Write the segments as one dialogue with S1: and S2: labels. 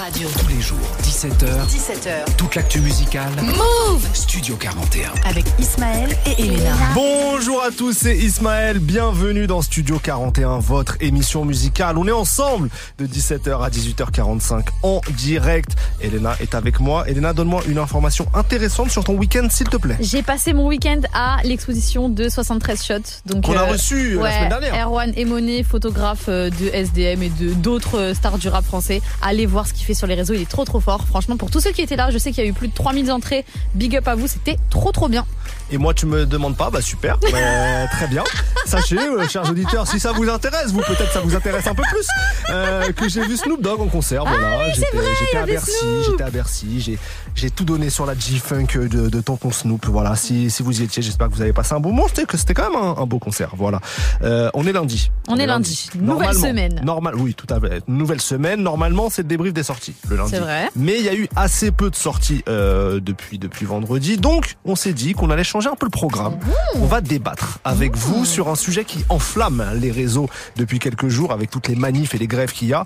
S1: Radio.
S2: Tous les jours, 17h,
S1: 17h.
S2: toute l'actu musicale.
S1: Move
S2: Studio 41.
S1: avec Ismaël et Elena.
S3: Bonjour à tous, c'est Ismaël. Bienvenue dans Studio 41, votre émission musicale. On est ensemble de 17h à 18h45 en direct. Elena est avec moi. Elena, donne-moi une information intéressante sur ton week-end, s'il te plaît.
S4: J'ai passé mon week-end à l'exposition de 73 shots. Donc,
S3: Qu'on a
S4: euh,
S3: reçu la
S4: ouais,
S3: semaine dernière.
S4: Erwan Emonet, photographe euh, de SDM et de d'autres euh, stars du rap français. Allez voir ce qu'il fait sur les réseaux, il est trop trop fort. Franchement, pour tous ceux qui étaient là, je sais qu'il y a eu plus de 3000 entrées. Big up à vous, c'était trop trop bien.
S3: Et moi, tu me demandes pas, bah super, Euh, très bien. Sachez, euh, chers auditeurs, si ça vous intéresse, vous peut-être ça vous intéresse un peu plus, euh, que j'ai vu Snoop Dogg en concert. voilà, j'étais j'étais à Bercy, j'étais à Bercy, j'ai tout donné sur la G-Funk de, de Tonton Snoop. Voilà, si, si vous y étiez, j'espère que vous avez passé un bon moment. C'était que c'était quand même un, un beau concert. Voilà. Euh, on est lundi.
S4: On est lundi. Nouvelle
S3: Normalement.
S4: semaine.
S3: Normal, oui, tout à fait. Nouvelle semaine. Normalement, c'est le débrief des sorties le lundi.
S4: C'est vrai.
S3: Mais il y a eu assez peu de sorties euh, depuis depuis vendredi, donc on s'est dit qu'on allait changer un peu le programme. On va débattre avec vous sur un sujet qui enflamme les réseaux depuis quelques jours avec toutes les manifs et les grèves qu'il y a.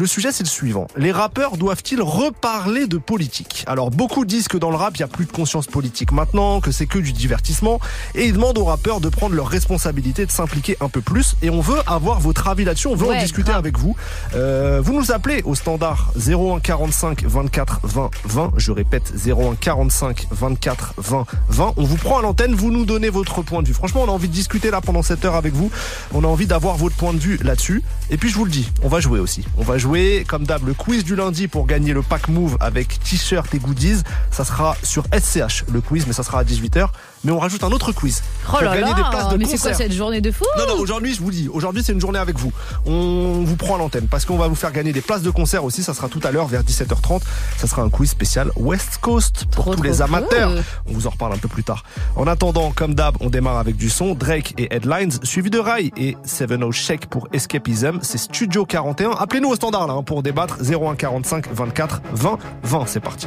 S3: Le sujet, c'est le suivant. Les rappeurs doivent-ils reparler de politique? Alors, beaucoup disent que dans le rap, il n'y a plus de conscience politique maintenant, que c'est que du divertissement, et ils demandent aux rappeurs de prendre leurs responsabilités, de s'impliquer un peu plus, et on veut avoir votre avis là-dessus, on veut en discuter
S4: grave.
S3: avec vous. Euh, vous nous appelez au standard 01 45 24 20 20, je répète 01 45 24 20 20, on vous prend à l'antenne, vous nous donnez votre point de vue. Franchement, on a envie de discuter là pendant cette heure avec vous, on a envie d'avoir votre point de vue là-dessus, et puis je vous le dis, on va jouer aussi. On va jouer, comme d'hab, le quiz du lundi pour gagner le pack Move avec t-shirt et goodies. Ça sera sur SCH, le quiz, mais ça sera à 18h. Mais on rajoute un autre quiz.
S4: Oh
S3: pour
S4: là
S3: gagner
S4: là,
S3: des places de
S4: mais c'est quoi cette journée de fou
S3: Non, non, aujourd'hui, je vous dis, aujourd'hui, c'est une journée avec vous. On vous prend à l'antenne parce qu'on va vous faire gagner des places de concert aussi. Ça sera tout à l'heure vers 17h30. Ça sera un quiz spécial West Coast pour
S4: Trop,
S3: tous
S4: trop
S3: les amateurs.
S4: cool.
S3: On vous en reparle un peu plus tard. En attendant, comme d'hab, on démarre avec du son, Drake et Headlines, suivi de Rai et Seven O Shake pour Escapism. C'est Studio 41. Appelez-nous au standard là hein, pour débattre 01 45 24 20 20. C'est parti.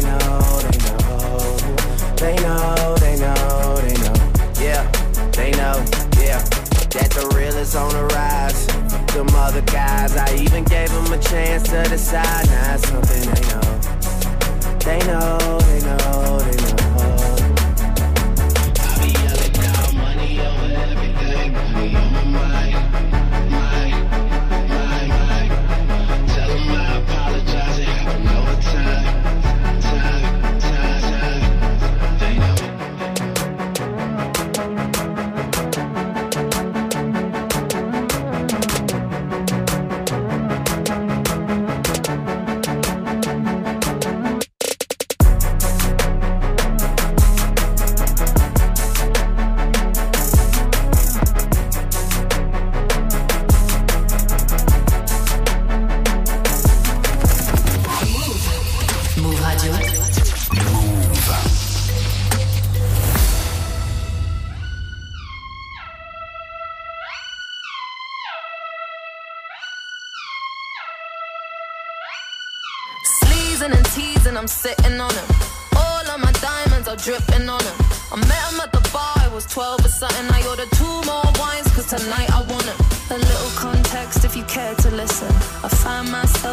S5: know. They know, they know, they know. Yeah, they know, yeah. That the real is on the rise. Them other guys, I even gave them a chance to decide. Now it's something. They know, they know, they know.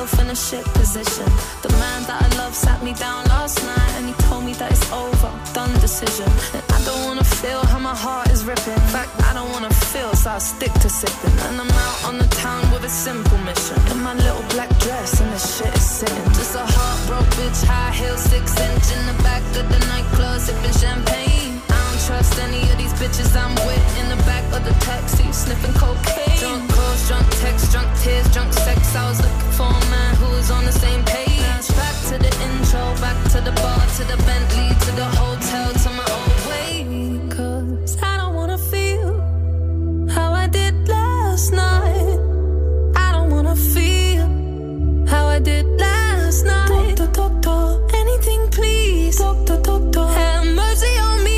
S6: Myself in a shit position. The man that I love sat me down last night and he told me that it's over, done decision. And I don't wanna feel how my heart is ripping. In fact, I don't wanna feel, so I stick to sipping. And I'm out on the town with a simple mission. In my little black dress and the shit is sitting. Just a heartbroken bitch, high heel, six inch in the back of the nightclub, sipping champagne. Don't trust any of these bitches I'm with in the back of the taxi, sniffing cocaine. Drunk calls, drunk texts, drunk tears, drunk sex. I was looking for a man who was on the same page. Back to the intro, back to the bar, to the Bentley, to the hotel, to my old way. Cause I don't wanna feel how I did last night. I don't wanna feel how I did last night. Doctor, doctor, anything please. Doctor, doctor, have mercy on me.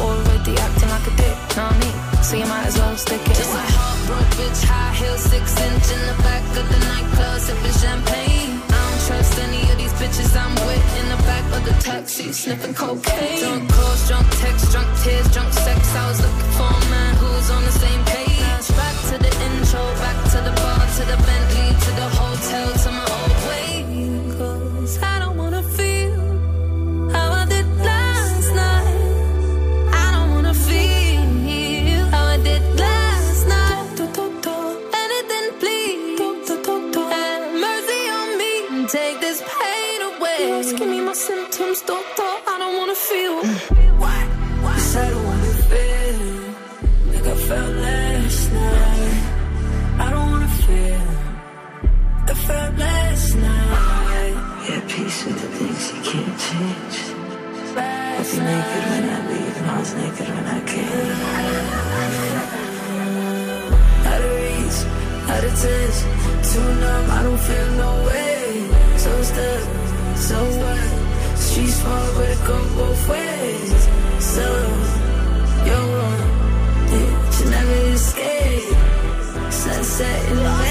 S6: Already acting like a dick, know what I mean? So you might as well stick it Just a heartbroken bitch, high heel, six inch in the back of the nightclub, sipping champagne. I don't trust any of these bitches I'm with in the back of the taxi, sniffing cocaine. Drunk calls, drunk texts, drunk tears, drunk sex. I was looking for a man who was on the same page. Back to the intro, back to the bar, to the Bentley, symptoms, doctor. I don't wanna feel. Mm. What?
S7: Yes, I don't wanna feel like I felt last night. I don't wanna feel like I felt last night. Yeah, peace with the things you can't change. I'll be naked when I leave, and I was naked when I came. Out of reach, out of touch, too numb, I don't feel no way. So stuck, so what? Street smart, but it go both ways. So, you're yeah, you never escape. Sunset in the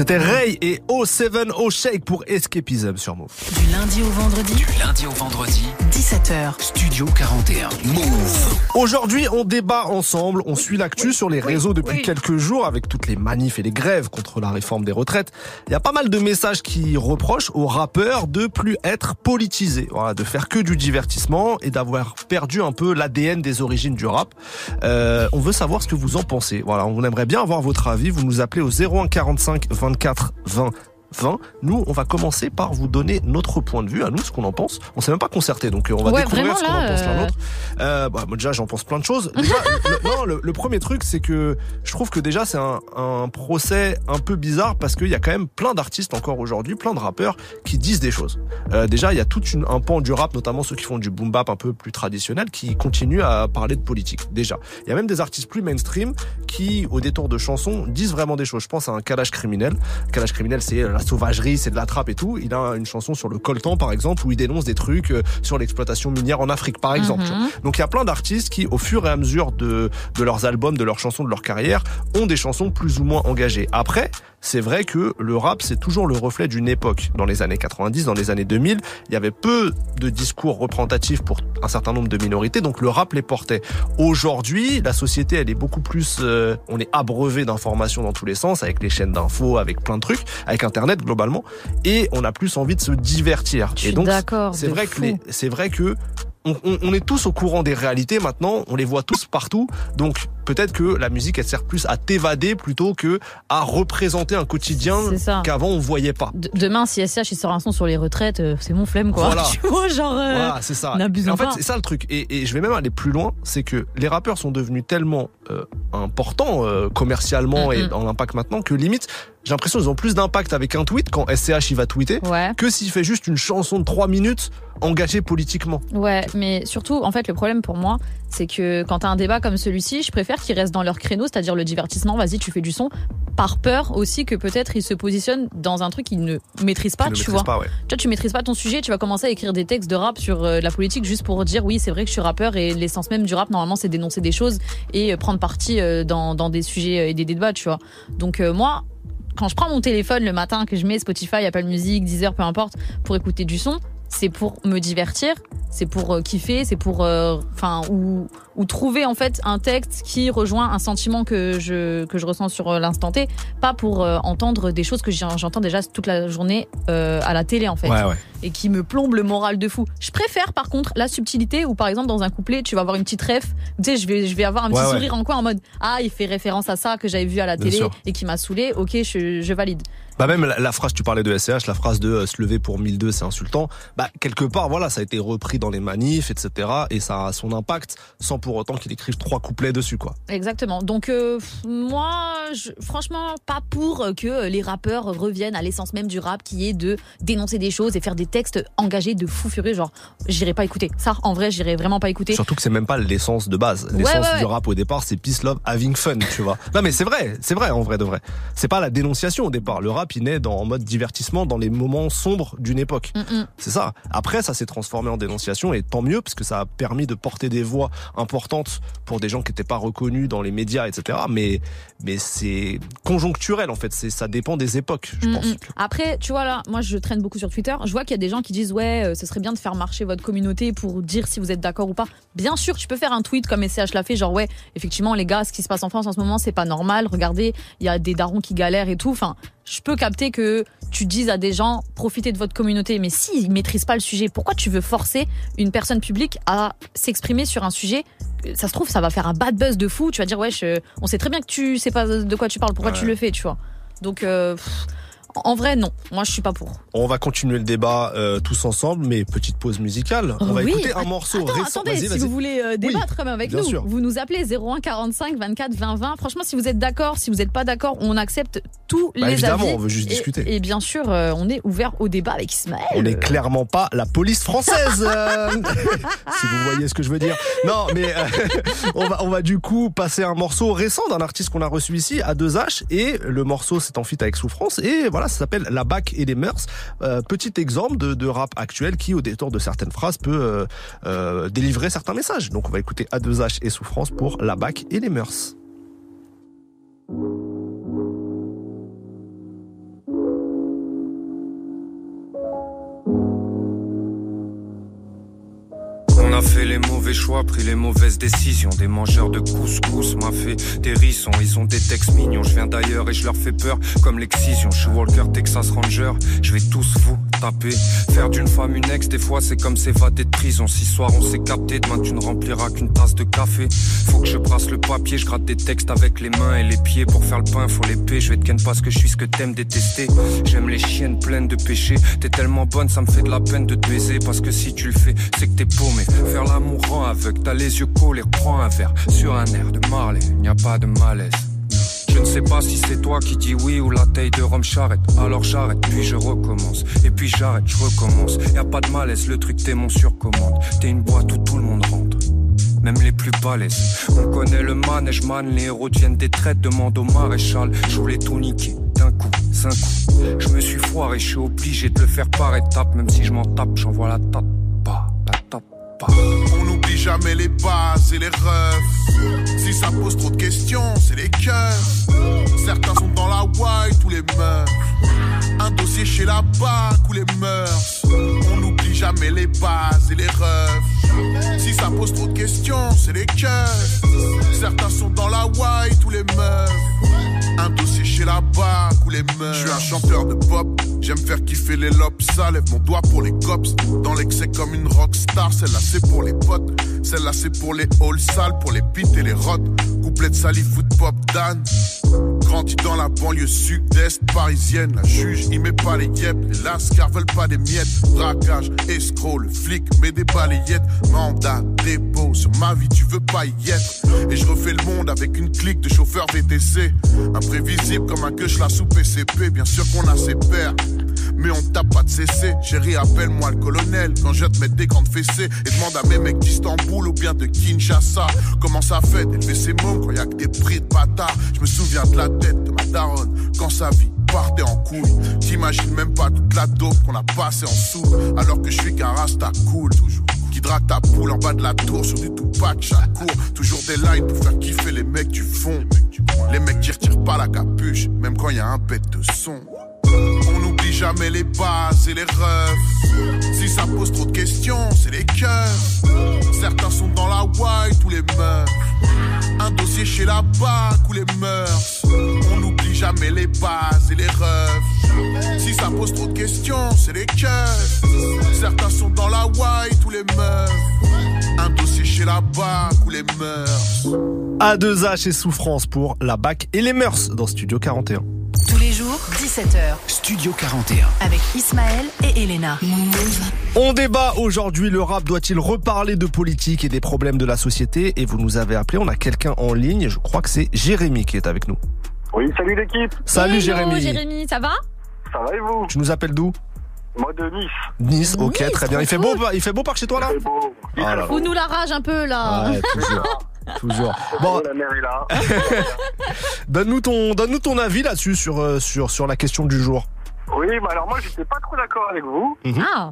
S3: C'était Ray et O7O Shake pour Escapism sur Move.
S1: Du lundi au vendredi,
S2: Du lundi au vendredi,
S1: 17h.
S2: Studio 41. Move.
S3: Aujourd'hui, on débat ensemble, on suit l'actu sur les réseaux depuis quelques jours avec toutes les manifs et les grèves contre la réforme des retraites. Il y a pas mal de messages qui reprochent aux rappeurs de plus être politisés, voilà, de faire que du divertissement et d'avoir perdu un peu l'ADN des origines du rap. Euh, on veut savoir ce que vous en pensez. Voilà, on aimerait bien avoir votre avis. Vous nous appelez au 01 45 24 20 20. Nous, on va commencer par vous donner notre point de vue, à nous, ce qu'on en pense. On s'est même pas concerté, donc euh, on va
S4: Ouais,
S3: découvrir ce qu'on en pense l'un
S4: euh,
S3: l'autre. Euh, bah, moi, déjà, j'en pense plein de choses. Déjà, le, non, le, le premier truc, c'est que je trouve que déjà, c'est un, un procès un peu bizarre parce qu'il y a quand même plein d'artistes encore aujourd'hui, plein de rappeurs qui disent des choses. Euh, déjà, il y a tout une, un pan du rap, notamment ceux qui font du boom bap un peu plus traditionnel, qui continuent à parler de politique. Déjà, il y a même des artistes plus mainstream qui, au détour de chansons, disent vraiment des choses. Je pense à un Kalash criminel. Kalash criminel, c'est la sauvagerie, c'est de la trappe et tout. Il a une chanson sur le coltan, par exemple, où il dénonce des trucs euh, sur l'exploitation minière en Afrique, par exemple. vois. Donc il y a plein d'artistes qui, au fur et à mesure de, de leurs albums, de leurs chansons, de leur carrière, ont des chansons plus ou moins engagées. Après, c'est vrai que le rap, c'est toujours le reflet d'une époque. Dans les années 90, dans les années 2000, il y avait peu de discours représentatifs pour un certain nombre de minorités, donc le rap les portait. Aujourd'hui, la société, elle est beaucoup plus... euh, on est abreuvé d'informations dans tous les sens, avec les chaînes d'infos, avec plein de trucs, avec Internet globalement, et on a plus envie de se divertir.
S4: Je
S3: et donc, c'est vrai que
S4: fou.
S3: c'est vrai que on, on- on est tous au courant des réalités maintenant, on les voit tous partout, donc peut-être que la musique elle sert plus à t'évader plutôt que à représenter un quotidien qu'avant on voyait pas.
S4: De- demain, si SCH il sort un son sur les retraites, euh, c'est mon flemme quoi.
S3: Voilà.
S4: Tu vois, genre. euh,
S3: Voilà, c'est ça. en fait, c'est ça le truc. Et, et je vais même aller plus loin, c'est que les rappeurs sont devenus tellement euh, importants euh, commercialement et
S4: Mhm.
S3: dans l'impact maintenant que limite, j'ai l'impression qu'ils ont plus d'impact avec un tweet quand SCH il va tweeter
S4: Ouais.
S3: que s'il fait juste une chanson de 3 minutes engagée politiquement.
S4: Ouais, mais surtout, en fait, le problème pour moi, c'est que quand t'as un débat comme celui-ci, je préfère qu'ils restent dans leur créneau, c'est-à-dire le divertissement. Vas-y, tu fais du son. Par peur aussi que peut-être ils se positionnent dans un truc qu'ils ne maîtrisent pas, tu vois.
S3: pas, ouais.
S4: Tu vois, tu maîtrises pas ton sujet, tu vas commencer à écrire des textes de rap sur euh, la politique juste pour dire oui, c'est vrai que je suis rappeur et l'essence même du rap, normalement, c'est dénoncer des choses et euh, prendre parti euh, dans, dans des sujets et des débats, tu vois. Donc, moi, quand je prends mon téléphone le matin, que je mets Spotify, Apple Music, Deezer, peu importe, pour écouter du son, c'est pour me divertir, c'est pour euh, kiffer, c'est pour, euh, enfin, ou, ou trouver en fait un texte qui rejoint un sentiment que je que je ressens sur euh, l'instant T, pas pour euh, entendre des choses que j'entends déjà toute la journée euh, à la télé en fait
S3: Ouais, ouais.
S4: et qui me plombe le moral de fou. Je préfère par contre la subtilité où par exemple dans un couplet tu vas avoir une petite ref, tu sais je vais je vais avoir un petit
S3: Ouais,
S4: sourire en coin en mode ah il fait référence à ça que j'avais vu à la télé et qui m'a saoulé. OK, je, je valide.
S3: Bah même la, la phrase, tu parlais de SCH, la phrase de euh, se lever pour 1002, c'est insultant. Bah quelque part, voilà, ça a été repris dans les manifs, etc. Et ça a son impact, sans pour autant qu'il écrive trois couplets dessus, quoi.
S4: Exactement. Donc euh, moi je, franchement pas pour que les rappeurs reviennent à l'essence même du rap qui est de dénoncer des choses et faire des textes engagés de fou furieux genre j'irai pas écouter. Ça en vrai, j'irai vraiment pas écouter.
S3: Surtout que c'est même pas l'essence de base.
S4: Ouais,
S3: L'essence
S4: ouais,
S3: du rap au départ, c'est peace, love, having fun, tu vois. Non mais c'est vrai, c'est vrai en vrai de vrai. C'est pas la dénonciation au départ. Le rap, il naît dans, en mode divertissement dans les moments sombres d'une époque.
S4: Mm, mm.
S3: C'est ça. Après, ça s'est transformé en dénonciation et tant mieux parce que ça a permis de porter des voix pour des gens qui n'étaient pas reconnus dans les médias, etc. Mais mais c'est conjoncturel en fait. C'est ça dépend des époques, je
S4: Mm,
S3: pense.
S4: mm. Après, tu vois là, moi je traîne beaucoup sur Twitter. Je vois qu'il y a des gens qui disent ouais, euh, ce serait bien de faire marcher votre communauté pour dire si vous êtes d'accord ou pas. Bien sûr, tu peux faire un tweet comme SCH l'a fait, genre ouais, effectivement les gars, ce qui se passe en France en ce moment, c'est pas normal. Regardez, il y a des darons qui galèrent et tout. Enfin, je peux capter que tu dises à des gens profitez de votre communauté, mais s'ils maîtrisent pas le sujet, pourquoi tu veux forcer une personne publique à s'exprimer sur un sujet? Ça se trouve, ça va faire un bad buzz de fou. Tu vas dire ouais, je- on sait très bien que tu sais pas de quoi tu parles, pourquoi tu le fais, tu vois? Donc euh, pff, en vrai, non. Moi, je suis pas pour.
S3: On va continuer le débat euh, tous ensemble, mais petite pause musicale. On va
S4: Oui.
S3: écouter un morceau
S4: Attends,
S3: récent.
S4: attendez, si vous voulez euh, débattre quand même avec nous,
S3: sûr.
S4: vous nous appelez 01 45 24 20 20. Franchement, si vous êtes d'accord, si vous n'êtes pas d'accord, on accepte tous
S3: Bah,
S4: les
S3: évidemment,
S4: avis.
S3: on veut juste
S4: Et-
S3: discuter.
S4: Et, bien sûr, euh, on est ouvert au débat avec Ismaël.
S3: On n'est clairement pas la police française, si vous voyez ce que je veux dire. Non, mais on, va, on va du coup passer un morceau récent d'un artiste qu'on a reçu ici, à 2H, et le morceau c'est en feat avec Souffrance, et voilà, ça s'appelle La Bac et les Mœurs. Euh, petit exemple de, de rap actuel qui, au détour de certaines phrases, peut euh, euh, délivrer certains messages. Donc on va écouter A2H et Souffrance pour La Bac et les Mœurs.
S8: Fait les mauvais choix, pris les mauvaises décisions. Des mangeurs de couscous m'a fait des rissons. Ils ont des textes mignons. Je viens d'ailleurs et je leur fais peur comme l'excision. Je suis Walker Texas Ranger. Je vais tous vous taper. Faire d'une femme une ex, des fois c'est comme s'évader de prison. Si soir on s'est capté, demain tu ne rempliras qu'une tasse de café. Faut que je brasse le papier, je gratte des textes avec les mains et les pieds. Pour faire le pain, faut l'épée. Je vais te ken parce que je suis ce que t'aimes détester. J'aime les chiennes pleines de péchés. T'es tellement bonne, ça me fait de la peine de te baiser. Parce que si tu le fais, c'est que t'es paumé. Faire l'amour rend aveugle, t'as les yeux collés, reprends un verre. Sur un air de Marley, n'y a pas de malaise. Je ne sais pas si c'est toi qui dis oui ou la taille de Rome charrette. Alors j'arrête, puis je recommence. Et puis j'arrête, je recommence. Y a pas de malaise, le truc t'es mon surcommande. T'es une boîte où tout le monde rentre. Même les plus balèzes. On connaît le manège man, les héros deviennent des traites. Demande au maréchal, je voulais tout niquer. D'un coup, cinq coups. Je me suis foiré, je suis obligé de le faire par étapes. Même si je m'en tape, j'envoie la tape. Tape.
S9: On n'oublie jamais les bases et les refs. Si ça pose trop de questions, c'est les cœurs. Certains sont dans la white ou les meufs. Un dossier chez la BAC ou les mœurs. On n'oublie jamais les bases et les refs. Si ça pose trop de questions, c'est les cœurs. Certains sont dans la white ou les meufs. Un dossier chez la ou les. Je suis un chanteur de pop. J'aime faire kiffer les lobes. Ça lève mon doigt pour les cops. Dans l'excès comme une rockstar. Celle-là c'est pour les potes. Celle-là c'est pour les halls sales, pour les pits et les rottes. Couplet de sali foot pop Dan. Grandi dans la banlieue sud-est parisienne. La juge, il met pas les yep. Les lascars veulent pas des miettes. Braquage, escroc, le flic met des balayettes. Mandat, dépôt, sur ma vie, tu veux pas y être. Et je refais le monde avec une clique de chauffeurs VTC. Imprévisible comme un queue la sous PCP. Bien sûr qu'on a ses pères. Mais on tape pas de cesser. Chérie, appelle-moi le colonel quand je te mettre des grandes fessées. Et demande à mes mecs d'Istanbul ou bien de Kinshasa. Comment ça fait d'élever ses mômes quand y a que des prix de bâtard? Je me souviens de la tête de ma daronne quand sa vie partait en couille. T'imagines même pas toute la dope qu'on a passé en sous. Alors que je suis qu'un rasta cool. Toujours. Qui drague ta poule en bas de la tour sur du Tupac chaque cours. Toujours des lines pour faire kiffer les mecs du fond. Les mecs qui retirent pas la capuche, même quand y a un bête de son. Jamais les bases et les refs. Si ça pose trop de questions, c'est les cœurs. Certains sont dans la white ou les meufs. Un dossier chez la BAC ou les mœurs. On n'oublie jamais les bases et les refs. Si ça pose trop de questions, c'est les cœurs. Certains sont dans la white ou les meufs. Un dossier chez la BAC ou les mœurs.
S3: A2H et Souffrance pour la BAC et les mœurs dans Studio 41.
S1: Tous les jours, 17h,
S2: Studio 41.
S1: avec Ismaël et Elena.
S3: On débat aujourd'hui, le rap doit-il reparler de politique et des problèmes de la société? Et vous nous avez appelé, on a quelqu'un en ligne, je crois que c'est Jérémy qui est avec nous.
S10: Oui, salut l'équipe.
S3: Salut
S4: Hello,
S3: Jérémy.
S4: Jérémy, ça va?
S10: Ça va et vous?
S3: Tu nous appelles d'où?
S10: Moi de Nice.
S3: Nice, ok,
S4: Nice,
S3: très bien. Il fait beau, il fait beau par chez toi là?
S10: C'est beau.
S3: Ah là.
S4: Ou nous la rage un peu là.
S3: Ouais, toujours. Bon,
S10: La mer est là.
S3: donne-nous ton, donne-nous ton avis là-dessus sur, euh, sur, sur la question du jour.
S10: Oui, bah alors moi j'étais pas trop d'accord avec vous
S4: Ah,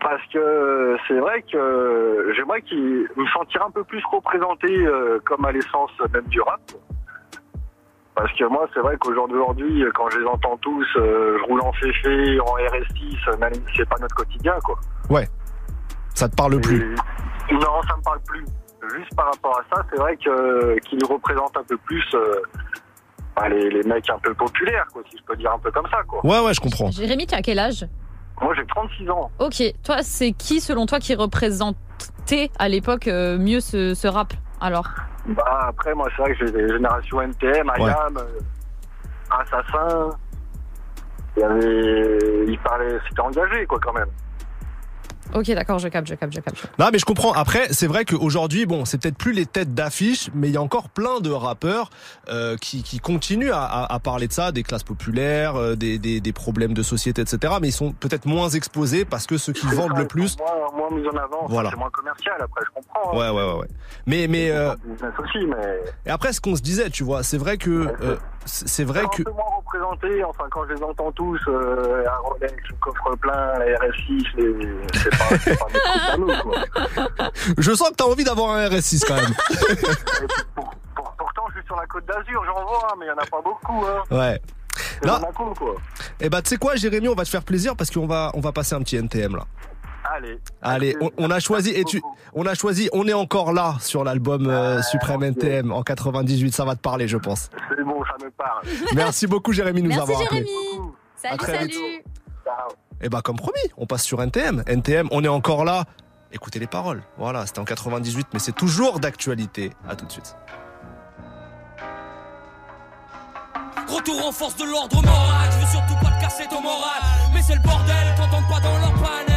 S10: parce que c'est vrai que j'aimerais qu'il me sentir un peu plus représenté euh, comme à l'essence même du rap. Parce que moi, c'est vrai qu'aujourd'hui, quand je les entends tous, euh, je roule en féfé, en RS6, même si c'est pas notre quotidien, quoi.
S3: Ça te parle plus
S10: Non, ça me parle plus. Juste par rapport à ça, c'est vrai que qu'il représente un peu plus euh, bah, les, les mecs un peu populaires, quoi, si je peux dire un peu comme ça, quoi.
S3: Ouais, ouais, je comprends.
S4: Jérémy, tu as quel âge?
S10: Moi, j'ai 36 ans.
S4: Ok, toi, c'est qui selon toi qui représentait à l'époque euh, mieux ce, ce rap Alors?
S10: Bah, après, moi, c'est vrai que j'ai des générations NTM,
S3: Ouais.
S10: IAM, euh, Assassin. Il y avait. Il parlait. C'était engagé, quoi, quand même.
S4: Ok, d'accord, je capte, je capte, je capte.
S3: Non, mais je comprends. Après, c'est vrai qu'aujourd'hui, bon, c'est peut-être plus les têtes d'affiche, mais il y a encore plein de rappeurs euh, qui, qui continuent à, à- à parler de ça, des classes populaires, euh, des, des, des problèmes de société, etc. Mais ils sont peut-être moins exposés parce que ceux qui vendent
S10: ça,
S3: le
S10: ils
S3: plus.
S10: sont Moins, moins mis en avant.
S3: Voilà.
S10: C'est moins commercial, après, je comprends. hein.
S3: Ouais, ouais, ouais, ouais. Mais, mais euh,
S10: Business aussi, mais.
S3: et après, ce qu'on se disait, tu vois, c'est vrai que euh, c'est vrai
S10: un
S3: que
S10: peu moins représenté, enfin quand je les entends tous, euh, un Rolex, le coffre plein, la RS6, les- c'est pas, c'est pas des trucs à nous, quoi.
S3: je sens que t'as envie d'avoir un RS6 quand même.
S10: Et pour- pour- pourtant, je suis sur la côte d'Azur, j'en vois, hein, mais il n'y en a pas beaucoup. Hein.
S3: Ouais. Non.
S10: Monaco, quoi.
S3: Et bah, tu sais quoi, Jérémy, on va te faire plaisir parce qu'on va on va passer un petit NTM là.
S10: Ah,
S11: Allez.
S3: Allez, on, on a choisi et tu, on a choisi, on est encore là sur l'album euh, Suprême
S11: ok.
S3: NTM en 98. Ça va te parler, je pense.
S11: C'est bon, ça me parle.
S3: Merci beaucoup, Jérémy, de nous
S4: Merci
S3: avoir appelé.
S4: Jérémy. Salut,
S3: très
S4: salut.
S3: vite.
S11: Ciao.
S3: Et bah, comme promis, on passe sur NTM. NTM, on est encore là. Écoutez les paroles. Voilà, c'était en 98, mais c'est toujours d'actualité. À tout de suite.
S12: Retour en force de l'ordre moral, je veux surtout pas te casser ton moral. Mais c'est le bordel, pas dans leur panel.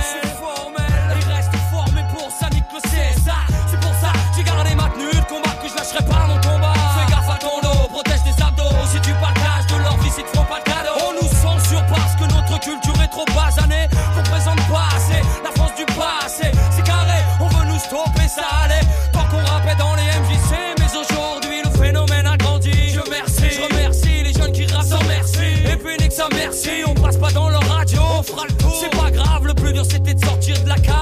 S12: Lâcherai pas mon combat. Fais gaffe à ton dos, protège tes abdos. Si tu partages de leur vie, ils te feront pas de cadeau. On nous censure parce que notre culture est trop basanée. Qu'on présente pas assez la France du passé. C'est carré, on veut nous stopper, ça allait. Tant qu'on rappait dans les MJC, mais aujourd'hui le phénomène a grandi. Je remercie, je remercie les jeunes qui sans merci. Et puis nique sa merci, on passe pas dans leur radio, on fera le tour. C'est pas grave, le plus dur c'était de sortir de la cave.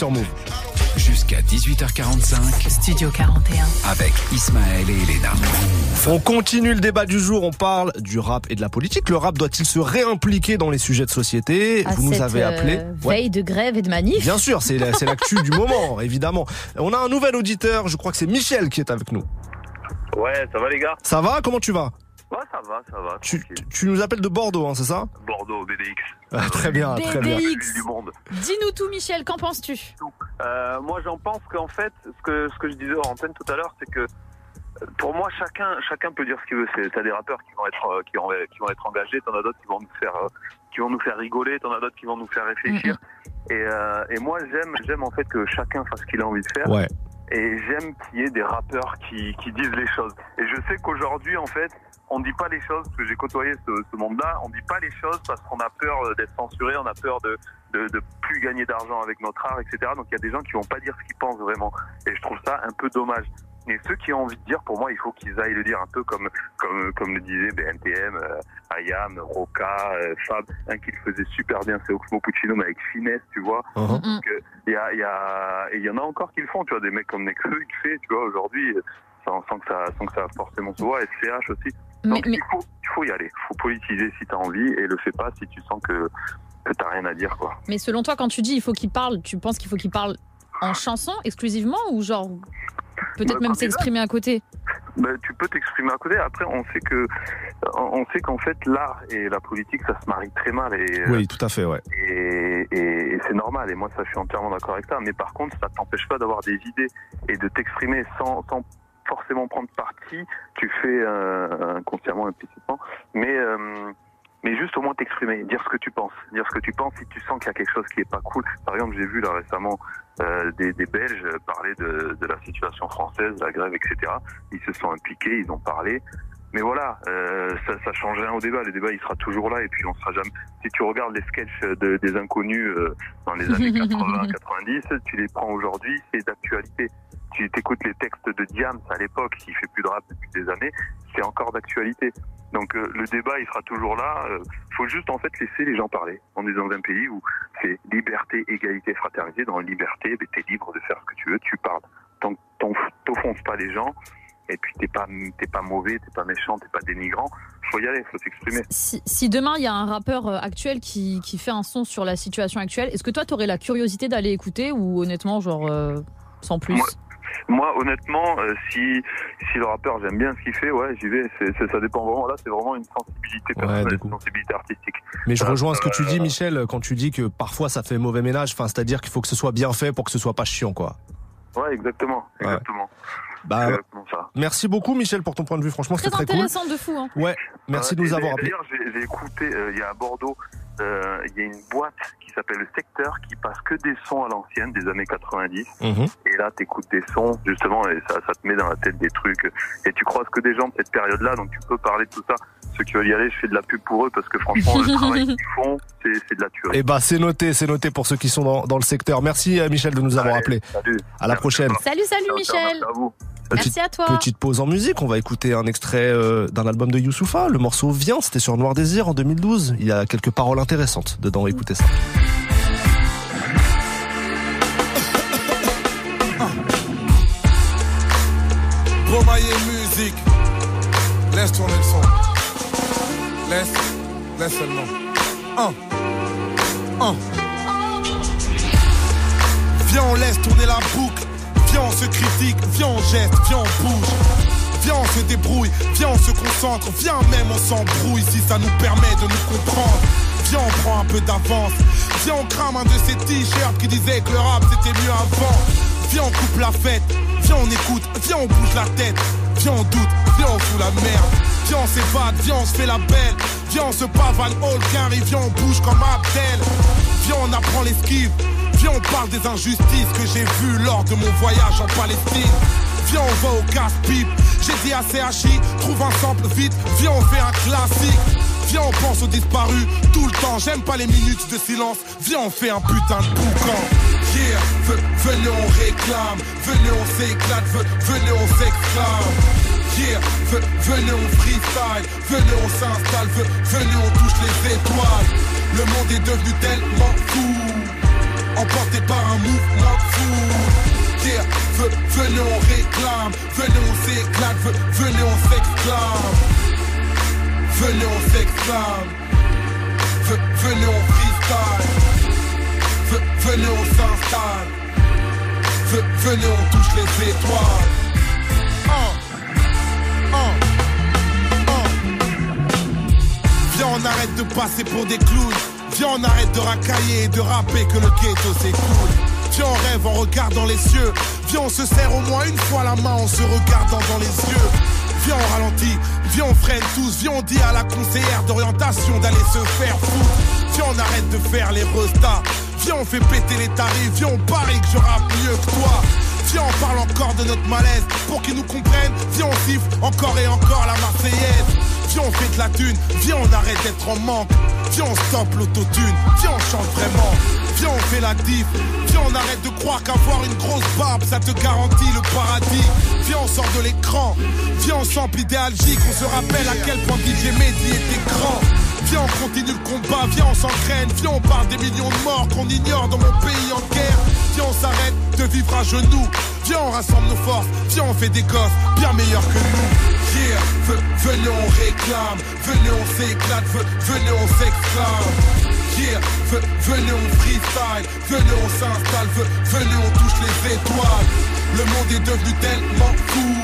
S12: Sur
S3: Move.
S2: Jusqu'à 18h45
S1: Studio 41.
S2: avec Ismaël et Elena.
S3: On continue le débat du jour, on parle du rap et de la politique. Le rap doit-il se réimpliquer dans les sujets de société
S4: À
S3: Vous nous avez
S4: euh,
S3: appelé. Ouais.
S4: Veille de grève et de manif.
S3: Bien sûr, c'est la- c'est l'actu du moment, évidemment. On a un nouvel auditeur, je crois que c'est Michel qui est avec nous.
S11: Ouais, ça va les gars?
S3: Ça va? Comment tu vas?
S11: Ouais, ça va, ça va.
S3: tu, tu nous appelles de Bordeaux, hein, c'est ça?
S11: Bordeaux, BDX.
S3: Ah, Très bien, très bien.
S4: BDX.
S11: Du monde.
S4: Dis-nous tout, Michel, qu'en penses-tu?
S11: Euh, moi, j'en pense qu'en fait, ce que, ce que je disais en antenne tout à l'heure, c'est que euh, pour moi, chacun, chacun peut dire ce qu'il veut. C'est, t'as des rappeurs qui vont être, euh, qui vont, qui vont être engagés, t'en as d'autres qui vont nous faire, euh, qui vont nous faire rigoler, t'en as d'autres qui vont nous faire réfléchir. Et, euh, et moi, j'aime, j'aime en fait que chacun fasse ce qu'il a envie de faire.
S3: Ouais.
S11: Et j'aime qu'il y ait des rappeurs qui, qui disent les choses. Et je sais qu'aujourd'hui, en fait, on dit pas les choses, parce que j'ai côtoyé ce, ce monde-là, on dit pas les choses parce qu'on a peur d'être censuré, on a peur de, de, de plus gagner d'argent avec notre art, etc. Donc il y a des gens qui vont pas dire ce qu'ils pensent vraiment. Et je trouve ça un peu dommage. Et ceux qui ont envie de dire, pour moi, il faut qu'ils aillent le dire un peu comme comme comme le disait BNTM, euh, Ayam, Roca, euh, Fab, un qui le faisait super bien, c'est Oxmo Puccino, mais avec finesse, tu vois.
S3: Uh-huh.
S11: Donc, euh, il y a il y a et il y en a encore qui le font, tu vois, des mecs comme Nekfeu, il le fait, tu vois, aujourd'hui, euh, sans, sans que ça sans que ça forcément se voit, SCH aussi. Donc
S4: Mais- mais-
S11: il faut il faut y aller, faut politiser si t'as envie et le fais pas si tu sens que que t'as rien à dire, quoi.
S4: Mais selon toi, quand tu dis il faut qu'il parle, tu penses qu'il faut qu'il parle en chanson exclusivement ou genre peut-être
S11: Bah,
S4: même s'exprimer à côté?
S11: Ben, tu peux t'exprimer à côté. Après, on sait que, on sait qu'en fait, l'art et la politique, ça se marie très mal. Et,
S3: Oui, tout à fait, ouais.
S11: et, et- et c'est normal. Et moi, ça, je suis entièrement d'accord avec ça. Mais par contre, ça t'empêche pas d'avoir des idées et de t'exprimer sans, sans forcément prendre parti. Tu fais euh, inconsciemment, implicitement. Mais, euh, mais juste au moins t'exprimer, dire ce que tu penses. Dire ce que tu penses si tu sens qu'il y a quelque chose qui est pas cool. Par exemple, j'ai vu là récemment euh, des, des Belges parler de, de la situation française, la grève, etc. Ils se sont impliqués, ils ont parlé. Mais voilà, euh, ça, ça change rien au débat. Le débat, il sera toujours là et puis on sera jamais. Si tu regardes les sketchs de- des inconnus euh, dans les années 80, 90, tu les prends aujourd'hui, c'est d'actualité. Tu t'écoutes les textes de Diams à l'époque, qui fait plus de rap depuis des années, c'est encore d'actualité. Donc euh, le débat, il sera toujours là. Euh, faut juste en fait laisser les gens parler. On est dans un pays où c'est liberté, égalité, fraternité. Dans la liberté, ben, t'es libre de faire ce que tu veux, tu parles. Tant que t'offenses pas les gens, et puis t'es pas t'es pas mauvais, t'es pas méchant, t'es pas dénigrant. Faut y aller, faut s'exprimer.
S4: si, si demain il y a un rappeur euh, actuel qui, qui fait un son sur la situation actuelle, est-ce que toi t'aurais la curiosité d'aller écouter ou honnêtement genre euh, sans plus?
S11: Moi, Moi, honnêtement, euh, si si le rappeur j'aime bien ce qu'il fait, ouais, j'y vais. C'est, c'est- ça dépend vraiment. Là, c'est vraiment une sensibilité personnelle, une sensibilité artistique.
S3: Mais je
S11: Euh,
S3: rejoins ce que tu dis, Michel, quand tu dis que parfois ça fait mauvais ménage. Enfin, c'est-à-dire qu'il faut que ce soit bien fait pour que ce soit pas chiant, quoi.
S11: Ouais, exactement, exactement.
S3: Bah,
S11: exactement ça.
S3: merci beaucoup, Michel, pour ton point de vue. Franchement, c'était
S4: Très
S3: très cool.
S4: intéressant de fou. Hein.
S3: Ouais, merci de
S11: Euh,
S3: nous
S11: et
S3: avoir appelés.
S11: D'ailleurs, j'ai, écouté, euh, il y a à Bordeaux, euh, il y a une boîte qui s'appelle le Secteur qui passe que des sons à l'ancienne des années 90.
S3: Mhm.
S11: Et là, t'écoutes des sons, justement, et ça, ça te met dans la tête des trucs. Et tu croises que des gens de cette période-là, donc tu peux parler de tout ça. Ceux qui veulent y aller, je fais de la pub pour eux parce que franchement, le travail qu'ils font, c'est, de la tuerie.
S3: Eh bah, c'est noté, c'est noté pour ceux qui sont dans, dans le secteur. Merci, euh, Michel, de nous avoir appelés.
S11: Salut.
S3: À la prochaine.
S4: Salut, salut Michel.
S11: merci à vous.
S3: Petite,
S4: Merci à toi.
S3: Petite pause en musique, on va écouter un extrait euh, d'un album de Youssoufa. Le morceau Vient, c'était sur Noir Désir en 2012. Il y a quelques paroles intéressantes dedans, écoutez ça.
S13: Bromaillé musique. Laisse tourner le son. Laisse, laisse seulement. Un. Un. Viens, on laisse tourner la boucle. Se critique. Viens, on geste. Viens, on bouge. Viens, on se débrouille. Viens, on se concentre. Viens, même, on s'embrouille si ça nous permet de nous comprendre. Viens, on prend un peu d'avance. Viens, on crame un de ces t-shirts qui disaient que le rap c'était mieux avant. Viens, on coupe la fête. Viens, on écoute. Viens, on bouge la tête. Viens, on doute. Viens, on fout la merde. Viens, on s'évade. Viens, on se fait la belle. Viens, on se pavane all carry. Viens, on bouge comme Abdel. Viens, on apprend l'esquive. Viens, on parle des injustices que j'ai vues lors de mon voyage en Palestine. Viens, on va au casse-pipe. J'ai dit à CHI, trouve un sample vite. Viens, on fait un classique. Viens, on pense aux disparus tout le temps. J'aime pas les minutes de silence. Viens, on fait un putain de boucan. Yeah, ve- venez, on réclame. Venez, on s'éclate. Ve- venez, on s'exclame. Yeah, ve- venez, on freestyle. Venez, on s'installe. Ve- venez, on touche les étoiles. Le monde est devenu tellement fou. Emporté par un mouvement fou. Yeah, ve- venez, on réclame. Venez, on s'éclate. Ve- venez, on s'exclame. Venez, on s'exclame. Ve- Venez, on freestyle. Ve- Venez, on s'installe. Ve- Venez, on touche les étoiles. Un, un. Viens, on arrête de passer pour des clowns. Viens, on arrête de racailler et de rapper que le ghetto cool. Viens, on rêve en regardant les cieux. Viens, on se serre au moins une fois la main en se regardant dans les yeux. Viens, on ralentit. Viens, on freine tous. Viens, on dit à la conseillère d'orientation d'aller se faire foutre. Viens, on arrête de faire les restats. Viens, on fait péter les tarifs. Viens, on parie que je rappe mieux que toi. Viens, on parle encore de notre malaise pour qu'ils nous comprennent. Viens, on siffle encore et encore la Marseillaise. Viens, on fait de la thune. Viens, on arrête d'être en manque. Viens, on stoppe l'autotune. Viens, on chante vraiment. Viens, on fait la diff. Viens, on arrête de croire qu'avoir une grosse barbe, ça te garantit le paradis. Viens, on sort de l'écran. Viens, on s'emplit idéalgique. On se rappelle à quel point DJ Mehdi était grand. Viens, on continue le combat. Viens, on s'entraîne. Viens, on parle des millions de morts qu'on ignore dans mon pays en guerre. Viens, on s'arrête de vivre à genoux. Viens, on rassemble nos forces. Viens, on fait des gosses bien meilleurs que nous. Yeah, ve- venez, on réclame. Venez, on s'éclate. ve- Venez, on s'exclame. Yeah, ve- venez, on freestyle. Venez, on s'installe. ve- Venez, on touche les étoiles. Le monde est devenu tellement fou.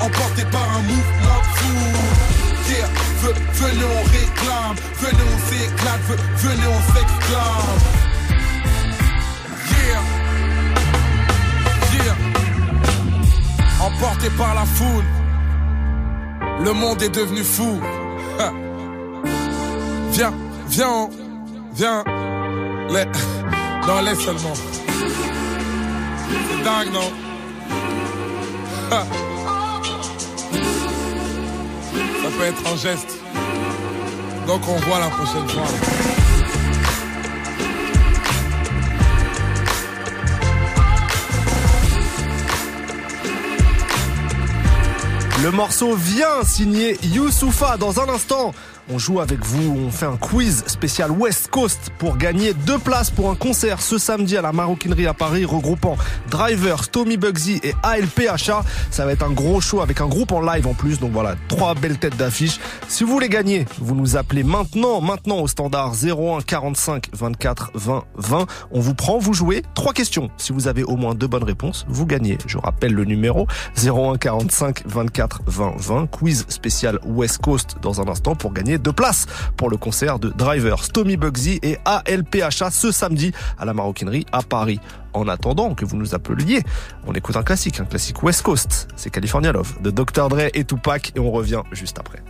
S13: Emporté par un mouvement fou. Yeah, ve- venez, on réclame. Venez, on s'éclate. ve- Venez, on s'exclame. Yeah. Yeah. Emporté par la foule. Le monde est devenu fou. Viens, viens, viens. Les... Non, laisse seulement. C'est dingue, non. Ça peut être un geste. Donc on voit la prochaine fois.
S3: Le morceau vient signé Youssoufa dans un instant. On joue avec vous, on fait un quiz spécial West Coast pour gagner deux places pour un concert ce samedi à la Maroquinerie à Paris regroupant Drivers, Tommy Bugsy et ALPHA. Ça va être un gros show avec un groupe en live en plus. Donc voilà, trois belles têtes d'affiche. Si vous voulez gagner, vous nous appelez maintenant, maintenant au standard 01 45 24 20 20. On vous prend, vous jouez. Trois questions. Si vous avez au moins deux bonnes réponses, vous gagnez. Je rappelle le numéro 01 45 24 20 20. Quiz spécial West Coast dans un instant pour gagner deux places pour le concert de Drivers, Tommy Bugsy et ALPHA ce samedi à la Maroquinerie à Paris. En attendant que vous nous appeliez, on écoute un classique, un classique West Coast. C'est California Love de Dr. Dre et Tupac et on revient juste après.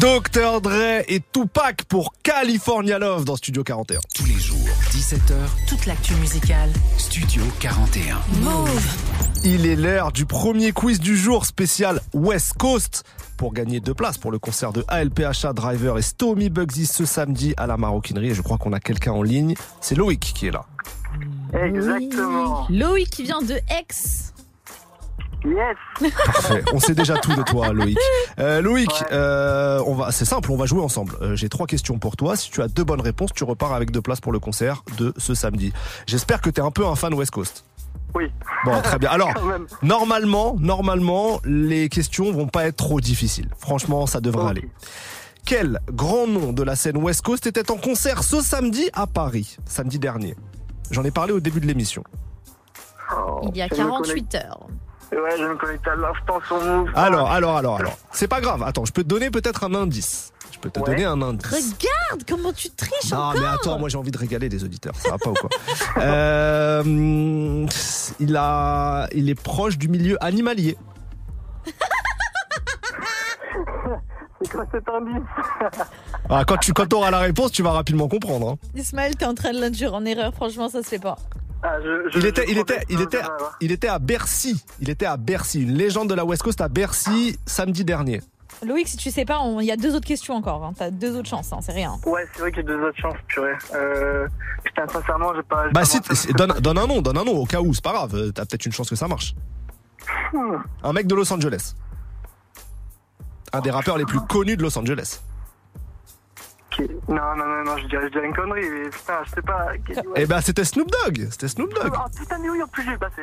S3: Dr. Dre et Tupac pour California Love dans Studio 41.
S2: Tous les jours, 17h,
S1: Toute l'actu musicale.
S2: Studio 41.
S1: Move.
S3: Il est l'heure du premier quiz du jour spécial West Coast pour gagner deux places pour le concert de ALPHA Driver et Stormy Bugsy ce samedi à la maroquinerie. Et je crois qu'on a quelqu'un en ligne. C'est Loïc qui est là.
S10: Exactement.
S4: Loïc qui vient de Aix.
S10: Yes.
S3: Parfait. On sait déjà tout de toi, Loïc. Euh, Loïc, euh, on va, c'est simple, on va jouer ensemble. Euh, J'ai trois questions pour toi. Si tu as deux bonnes réponses, tu repars avec deux places pour le concert de ce samedi. J'espère que tu es un peu un fan West Coast.
S10: Oui.
S3: Bon, très bien. Alors, normalement, normalement, les questions vont pas être trop difficiles. Franchement, ça devrait aller. Quel grand nom de la scène West Coast était en concert ce samedi à Paris, samedi dernier? J'en ai parlé au début de l'émission.
S4: Il y a
S10: je me
S4: 48 heures.
S10: Ouais, je me connecte à l'instant sur Move.
S3: Alors, alors, alors, alors. C'est pas grave. Attends, je peux te donner peut-être un indice. Je peux te donner un indice.
S4: Regarde comment tu triches
S3: Non,
S4: encore.
S3: mais attends, moi j'ai envie de régaler les auditeurs. Ça va pas ou quoi Euh, Il a, il est proche du milieu animalier.
S10: C'est quoi cet indice
S3: Ah, quand tu quand auras la réponse, tu vas rapidement comprendre. hein.
S4: Ismaël, t'es en train de l'induire en erreur. Franchement, ça se fait pas.
S10: Ah, je, je-
S3: Il était, il était, il était, il était à Bercy. Il était à Bercy. Une légende de la West Coast à Bercy samedi dernier.
S4: Loïc, si tu sais pas, on- il y a deux autres questions encore. hein. T'as deux autres chances, hein, c'est rien.
S10: Ouais, c'est vrai qu'il y a deux autres chances, purée. Euh, putain, sincèrement, j'ai pas.
S3: Bah
S10: pas
S3: si, donne, donne un nom, donne un nom au cas où, c'est pas grave. euh, T'as peut-être une chance que ça marche.
S10: Hmm.
S3: Un mec de Los Angeles. Un des rappeurs les plus connus de Los Angeles.
S10: Non, non, non, non, je dirais, je dirais une connerie, mais putain, je sais pas.
S3: Eh ben c'était Snoop Dogg. C'était Snoop Dogg.
S10: Ah putain, mais oui, en plus j'ai passé.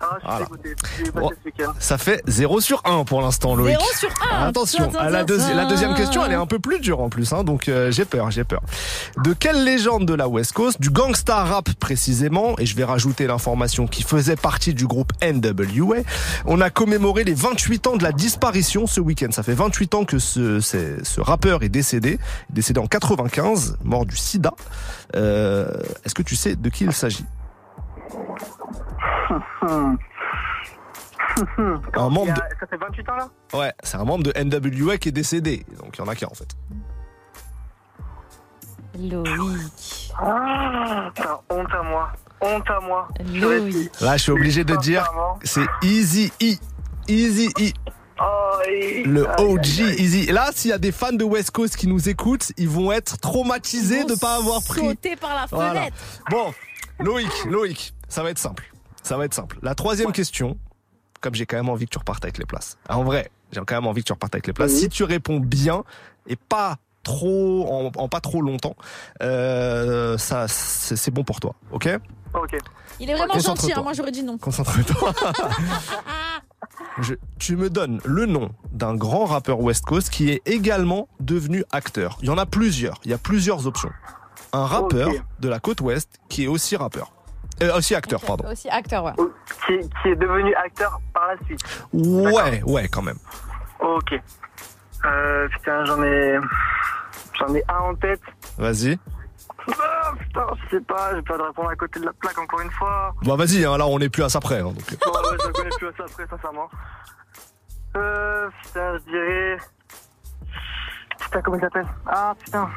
S10: Ah, je suis
S3: Voilà.
S10: dégoûté. J'ai
S3: Bon.
S10: passé ce week-end.
S3: Ça fait 0 sur 1 pour l'instant, Loïc.
S4: 0 sur 1.
S3: Attention, à la, deuxi- la deuxième question, elle est un peu plus dure en plus, hein, donc euh, j'ai peur, j'ai peur. De quelle légende de la West Coast, du gangsta rap précisément, et je vais rajouter l'information qui faisait partie du groupe NWA, on a commémoré les 28 ans de la disparition ce week-end. Ça fait 28 ans que ce, ce rappeur est décédé, décédé en 95, mort du sida. Euh, Est-ce que tu sais de qui il s'agit? Un membre
S10: a-
S3: de...
S10: Ça fait 28 ans là?
S3: Ouais, c'est un membre de NWA qui est décédé, donc il y en a qu'un en fait.
S4: Loïc.
S10: Ah, honte à moi. Honte à moi.
S4: Loïc.
S3: Là, je suis obligé de dire, c'est Easy E. Easy E.
S10: Oh,
S3: Le OG. Easy. Là, s'il y a des fans de West Coast qui nous écoutent, ils vont être traumatisés de pas avoir pris.
S4: Sauter par la
S3: Voilà.
S4: fenêtre.
S3: Bon, Loïc, Loïc, ça va être simple. Ça va être simple. La troisième question, comme j'ai quand même envie que tu repartes avec les places. En vrai, j'ai quand même envie que tu repartes avec les places.
S10: Oui.
S3: Si tu réponds bien et pas trop en, en pas trop longtemps, euh, ça c'est bon pour toi, ok?
S10: Ok.
S4: Il est vraiment gentil, hein. moi j'aurais dit non.
S3: Concentre-toi. Je- tu me donnes le nom d'un grand rappeur West Coast qui est également devenu acteur. Il y en a plusieurs. Il y a plusieurs options. Un rappeur de la côte ouest qui est aussi rappeur. Euh, aussi acteur, pardon.
S4: Aussi acteur, ouais.
S10: Qui, qui est devenu acteur par la suite.
S3: Ouais, ouais, quand même.
S10: Ok. Euh, putain, j'en ai. J'en ai un en tête.
S3: Vas-y.
S10: Ah, putain, je sais pas, j'ai pas de répondre à côté de la plaque encore une fois.
S3: Bah vas-y, hein, là on est plus à ça près. hein, donc.
S10: Oh, ouais, je connais plus à ça après, sincèrement. Euh, putain, je dirais. Putain, comment il s'appelle? Ah, putain,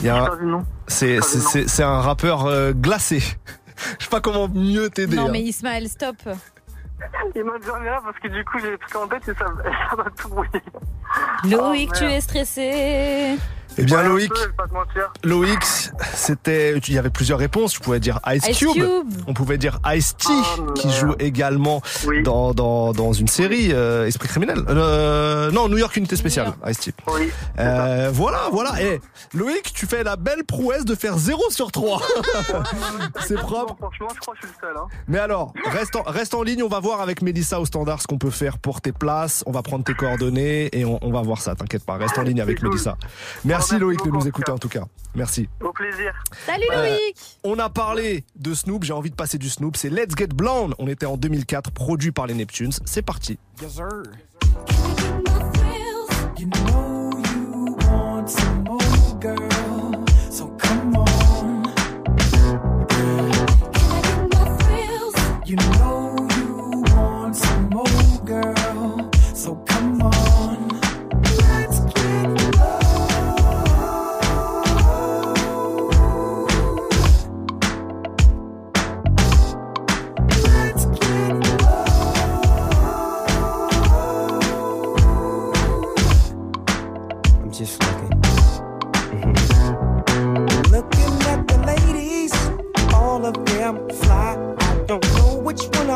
S3: Il y a un-. C'est c'est- c'est- c'est un rappeur euh, glacé. Je sais pas comment mieux t'aider.
S4: Non
S3: hein.
S4: mais Ismaël, stop.
S10: Il m'a dit là parce que du coup, j'ai des trucs en tête et ça, ça va tout brouiller.
S4: Loïc,
S10: Oh,
S4: tu es stressé.
S3: Eh bien,
S10: Ouais,
S3: Loïc,
S10: peu.
S3: Loïc, c'était, il y avait plusieurs réponses. Tu pouvais dire Ice,
S4: Ice
S3: Cube.
S4: Cube.
S3: On pouvait dire Ice T,
S10: Oh,
S3: qui joue également
S10: Oui.
S3: dans, dans, dans une série, euh, Esprit criminel. Euh, non, New York Unité spéciale, Ice T.
S10: Oui.
S3: Euh, voilà, voilà. Et Loïc, tu fais la belle prouesse de faire 0 sur 3. C'est propre.
S10: Franchement, je crois que je suis le seul. Hein.
S3: Mais alors, reste en, reste en ligne, on va voir avec Mélissa au standard ce qu'on peut faire pour tes places. On va prendre tes coordonnées et on, on va voir ça, t'inquiète pas. Reste en ligne avec. Mélissa. Merci
S10: Merci
S3: Loïc de nous écouter en tout cas. Merci.
S10: Au plaisir.
S4: Salut
S3: Euh,
S4: Loïc
S3: On a parlé de Snoop, j'ai envie de passer du Snoop. C'est Let's Get Blonde. On était en 2004, produit par les Neptunes. C'est parti.
S14: Yes, sir.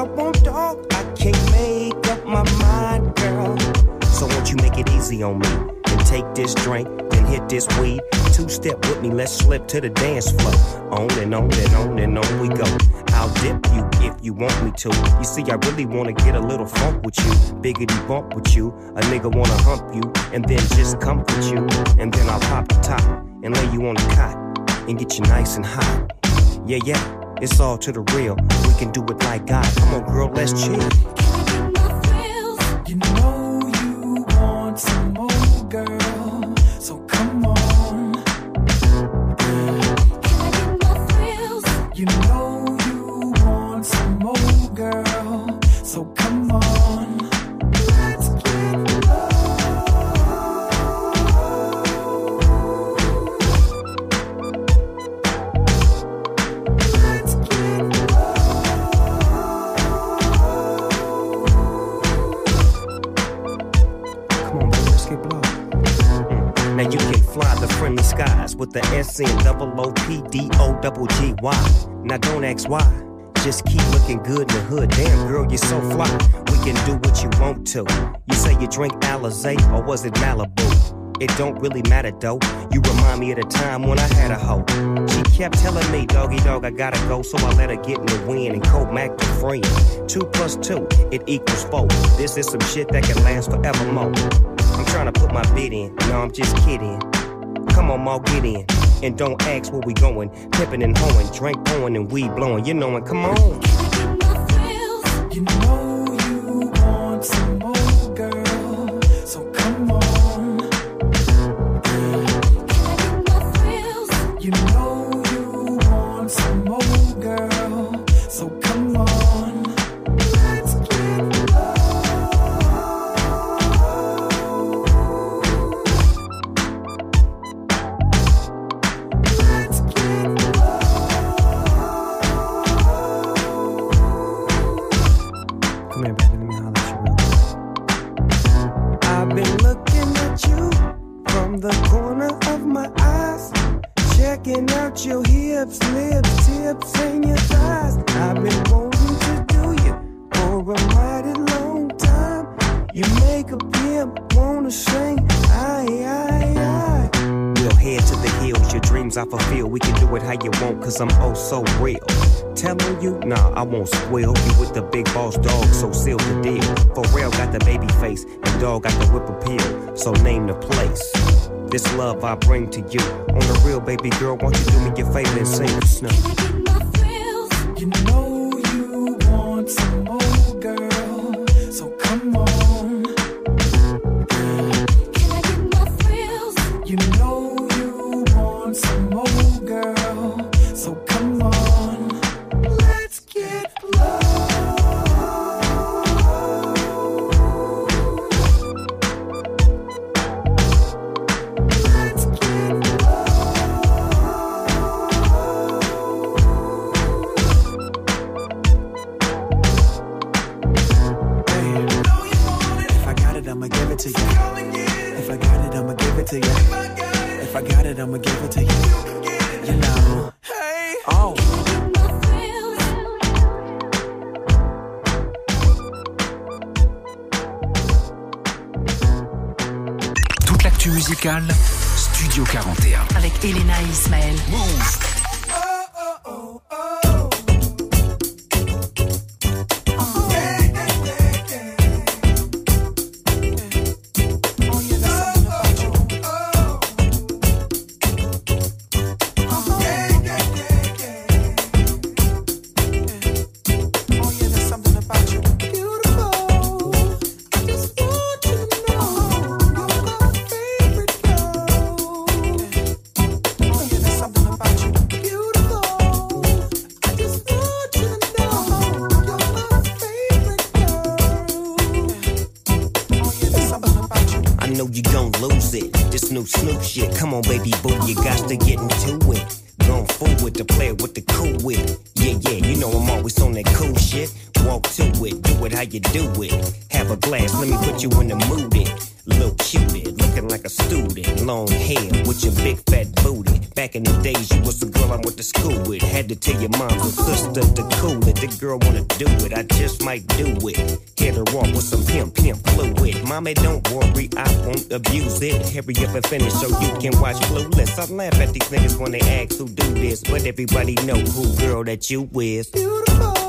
S15: I dog. I can't make up my mind, girl. So won't you make it easy on me and take this drink, and hit this weed. Two step with me, let's slip to the dance floor. On and on and on and on we go. I'll dip you if you want me to. You see, I really wanna get a little funk with you, biggity bump with you. A nigga wanna hump you and then just comfort you, and then I'll pop the top and lay you on the cot and get you nice and hot. Yeah, yeah, it's all to the real. We can do it like God. Come on, girl, let's chill.
S14: You know you want some more, girl. So come on.
S15: Now don't ask why. Just keep looking good in the hood. Damn, girl, you're so fly. We can do what you want to. You say you drink Alizé or was it Malibu? It don't really matter though. You remind me of the time when I had a hoe. She kept telling me, doggy dog, I gotta go, so I let her get in the wind and co Mac the friend. Two plus two, it equals four. This is some shit that can last forevermore. I'm trying to put my bid in. No, I'm just kidding. Come on, Maul, get in. And don't ask where we going. Pippin' and hoeing, drink pouring and weed blowing. You knowin', come on.
S14: You know
S15: cause I'm oh so real. Telling you, nah, I won't spoil you with the big boss dog, so seal the deal. For real, got the baby face, and dog got the whip appeal, so name the place. This love I bring to you. On the real, baby girl, won't you do me your favor and sing the snow?
S14: You know
S2: musicale, Studio 41.
S1: Avec Elena et Ismaël.
S15: Finish so you can watch Clueless. I laugh at these niggas when they ask who do this, but everybody know who girl that you is. When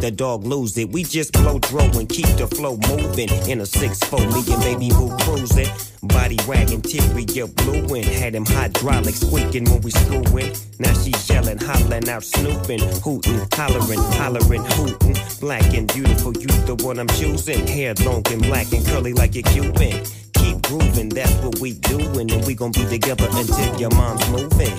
S15: the dog lose it. We just blow throw and keep the flow moving. In a 6-4, me and baby boo cruising. Body wagging, interior blueing. Had him hydraulic squeaking when we screwing. Now she yelling, hollering out, snooping, hooting, hollering, hollering, hooting. Black and beautiful, you the one I'm choosing. Hair long and black and curly like a Cuban. Keep grooving, that's what we doing. And we gon' be together until your mom's moving.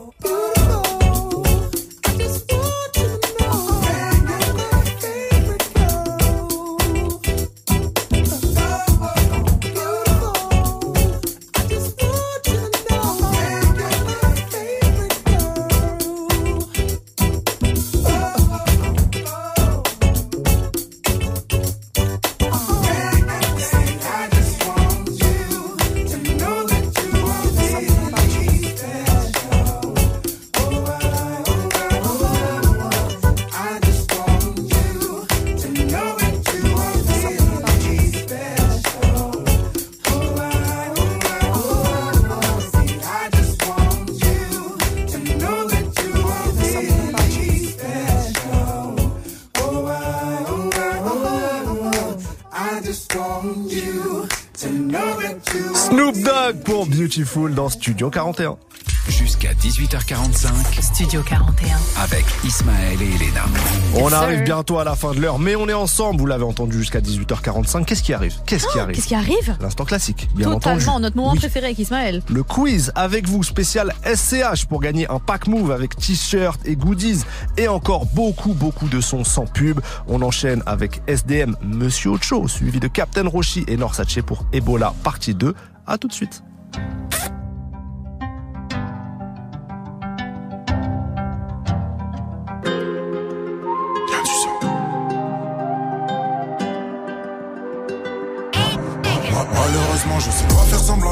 S3: Beautiful dans Studio 41.
S2: Jusqu'à 18h45.
S1: Studio 41.
S2: Avec Ismaël et Elena.
S3: On arrive bientôt à la fin de l'heure, mais on est ensemble. Vous l'avez entendu jusqu'à 18h45. Qu'est-ce qui arrive? Qu'est-ce qui arrive?
S4: Qu'est-ce qui arrive?
S3: L'instant classique, bien
S4: Totalement,
S3: entendu.
S4: notre moment
S3: Oui.
S4: préféré avec Ismaël.
S3: Le quiz avec vous, spécial SCH pour gagner un pack move avec t-shirt et goodies et encore beaucoup beaucoup de sons sans pub. On enchaîne avec SDM Monsieur Ocho suivi de Captain Roshi et Norsace pour Ebola partie 2. À tout de suite.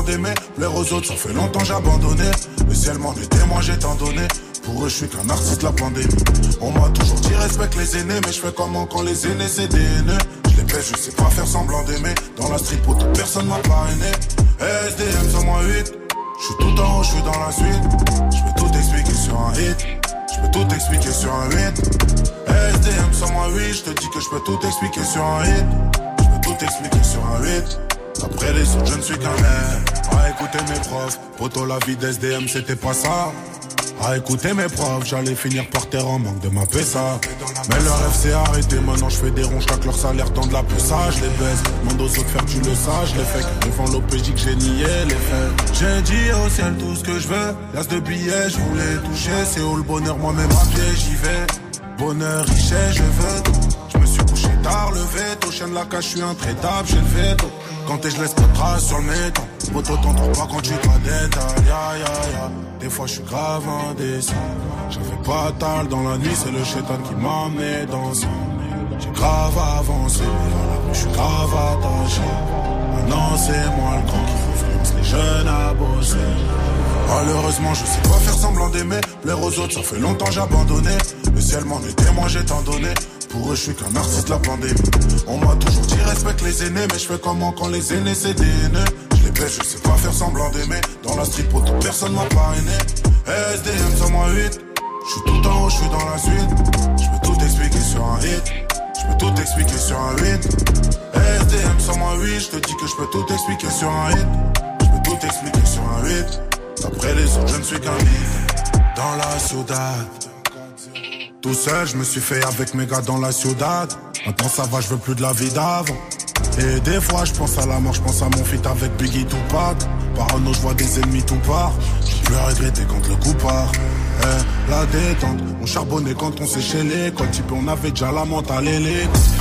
S9: D'aimer. Plaire aux autres, ça fait longtemps j'ai abandonné. Le ciel m'en est témoin, j'ai tant donné. Pour eux, je suis qu'un artiste la pandémie. On m'a toujours dit respecte les aînés, mais je fais comment quand les aînés c'est des haineux? Je les baisse, je sais pas faire semblant d'aimer. Dans la pour toute personne m'a parrainé. SDM sur moi 8. Je suis tout en haut, je suis dans la suite. Je peux tout expliquer sur un hit. Je peux tout expliquer sur un 8. SDM sur moi 8. Je te dis que je peux tout expliquer sur un hit. Je peux tout expliquer sur un 8. Après les autres, je ne suis qu'un air. À écouter mes profs, poto la vie d'SDM, c'était pas ça. À écouter mes profs, j'allais finir par terre en manque de ma PSA. Mais leur rêve s'est arrêté, maintenant je fais des ronds, chaque leur salaire dans de la ça, je les baisse. Demande aux autres faire tu le saches, les faits. Devant l'OPJ que j'ai nié les faits. J'ai dit au ciel tout ce que je veux. L'as de billets, je voulais toucher. C'est où le bonheur, moi-même à pied, j'y vais. Bonheur, richesse, je veux tout. Je me suis couché tard, le veto. Chien de la cage, je suis intraitable, j'ai le veto. Quand t'es, je laisse pas de traces sur le métal. Poto, t'en pas quand tu détail. Ya, ya, ya. Des fois, je suis grave indécis. J'avais pas tal dans la nuit, c'est le chétan qui m'a amené dans ça. J'ai grave avancé, mais je suis grave attaché. Maintenant, c'est moi le grand qui influence les jeunes à bosser. Malheureusement, je sais pas faire semblant d'aimer. Plaire aux autres, ça fait longtemps j'ai abandonné. Le ciel m'en est témoin, j'ai tant donné. Pour eux, je suis qu'un artiste la pandémie. On m'a toujours dit respecte les aînés, mais je fais comment quand les aînés c'est des haineux. Je sais pas faire semblant d'aimer. Dans la pour toute personne m'a parrainé. SDM sur moi 8. Je suis tout en haut, je suis dans la suite. Je peux tout expliquer sur un hit. Je peux tout expliquer sur un 8. SDM sur moi 8. Je te dis que je peux tout expliquer sur un hit. Je peux tout expliquer sur un 8. Après les autres, je ne suis qu'un mythe. Dans la ciudad. Tout seul, je me suis fait avec mes gars dans la ciudad. Maintenant ça va, je veux plus de la vie d'avant. Et des fois, je pense à la mort, je pense à mon feat avec Biggie Tupac. Parano, je vois des ennemis tout part. Peux plus regretter quand le coup part. Eh, la détente, on charbonnait quand on séchait l'école. Type, on avait déjà la mentale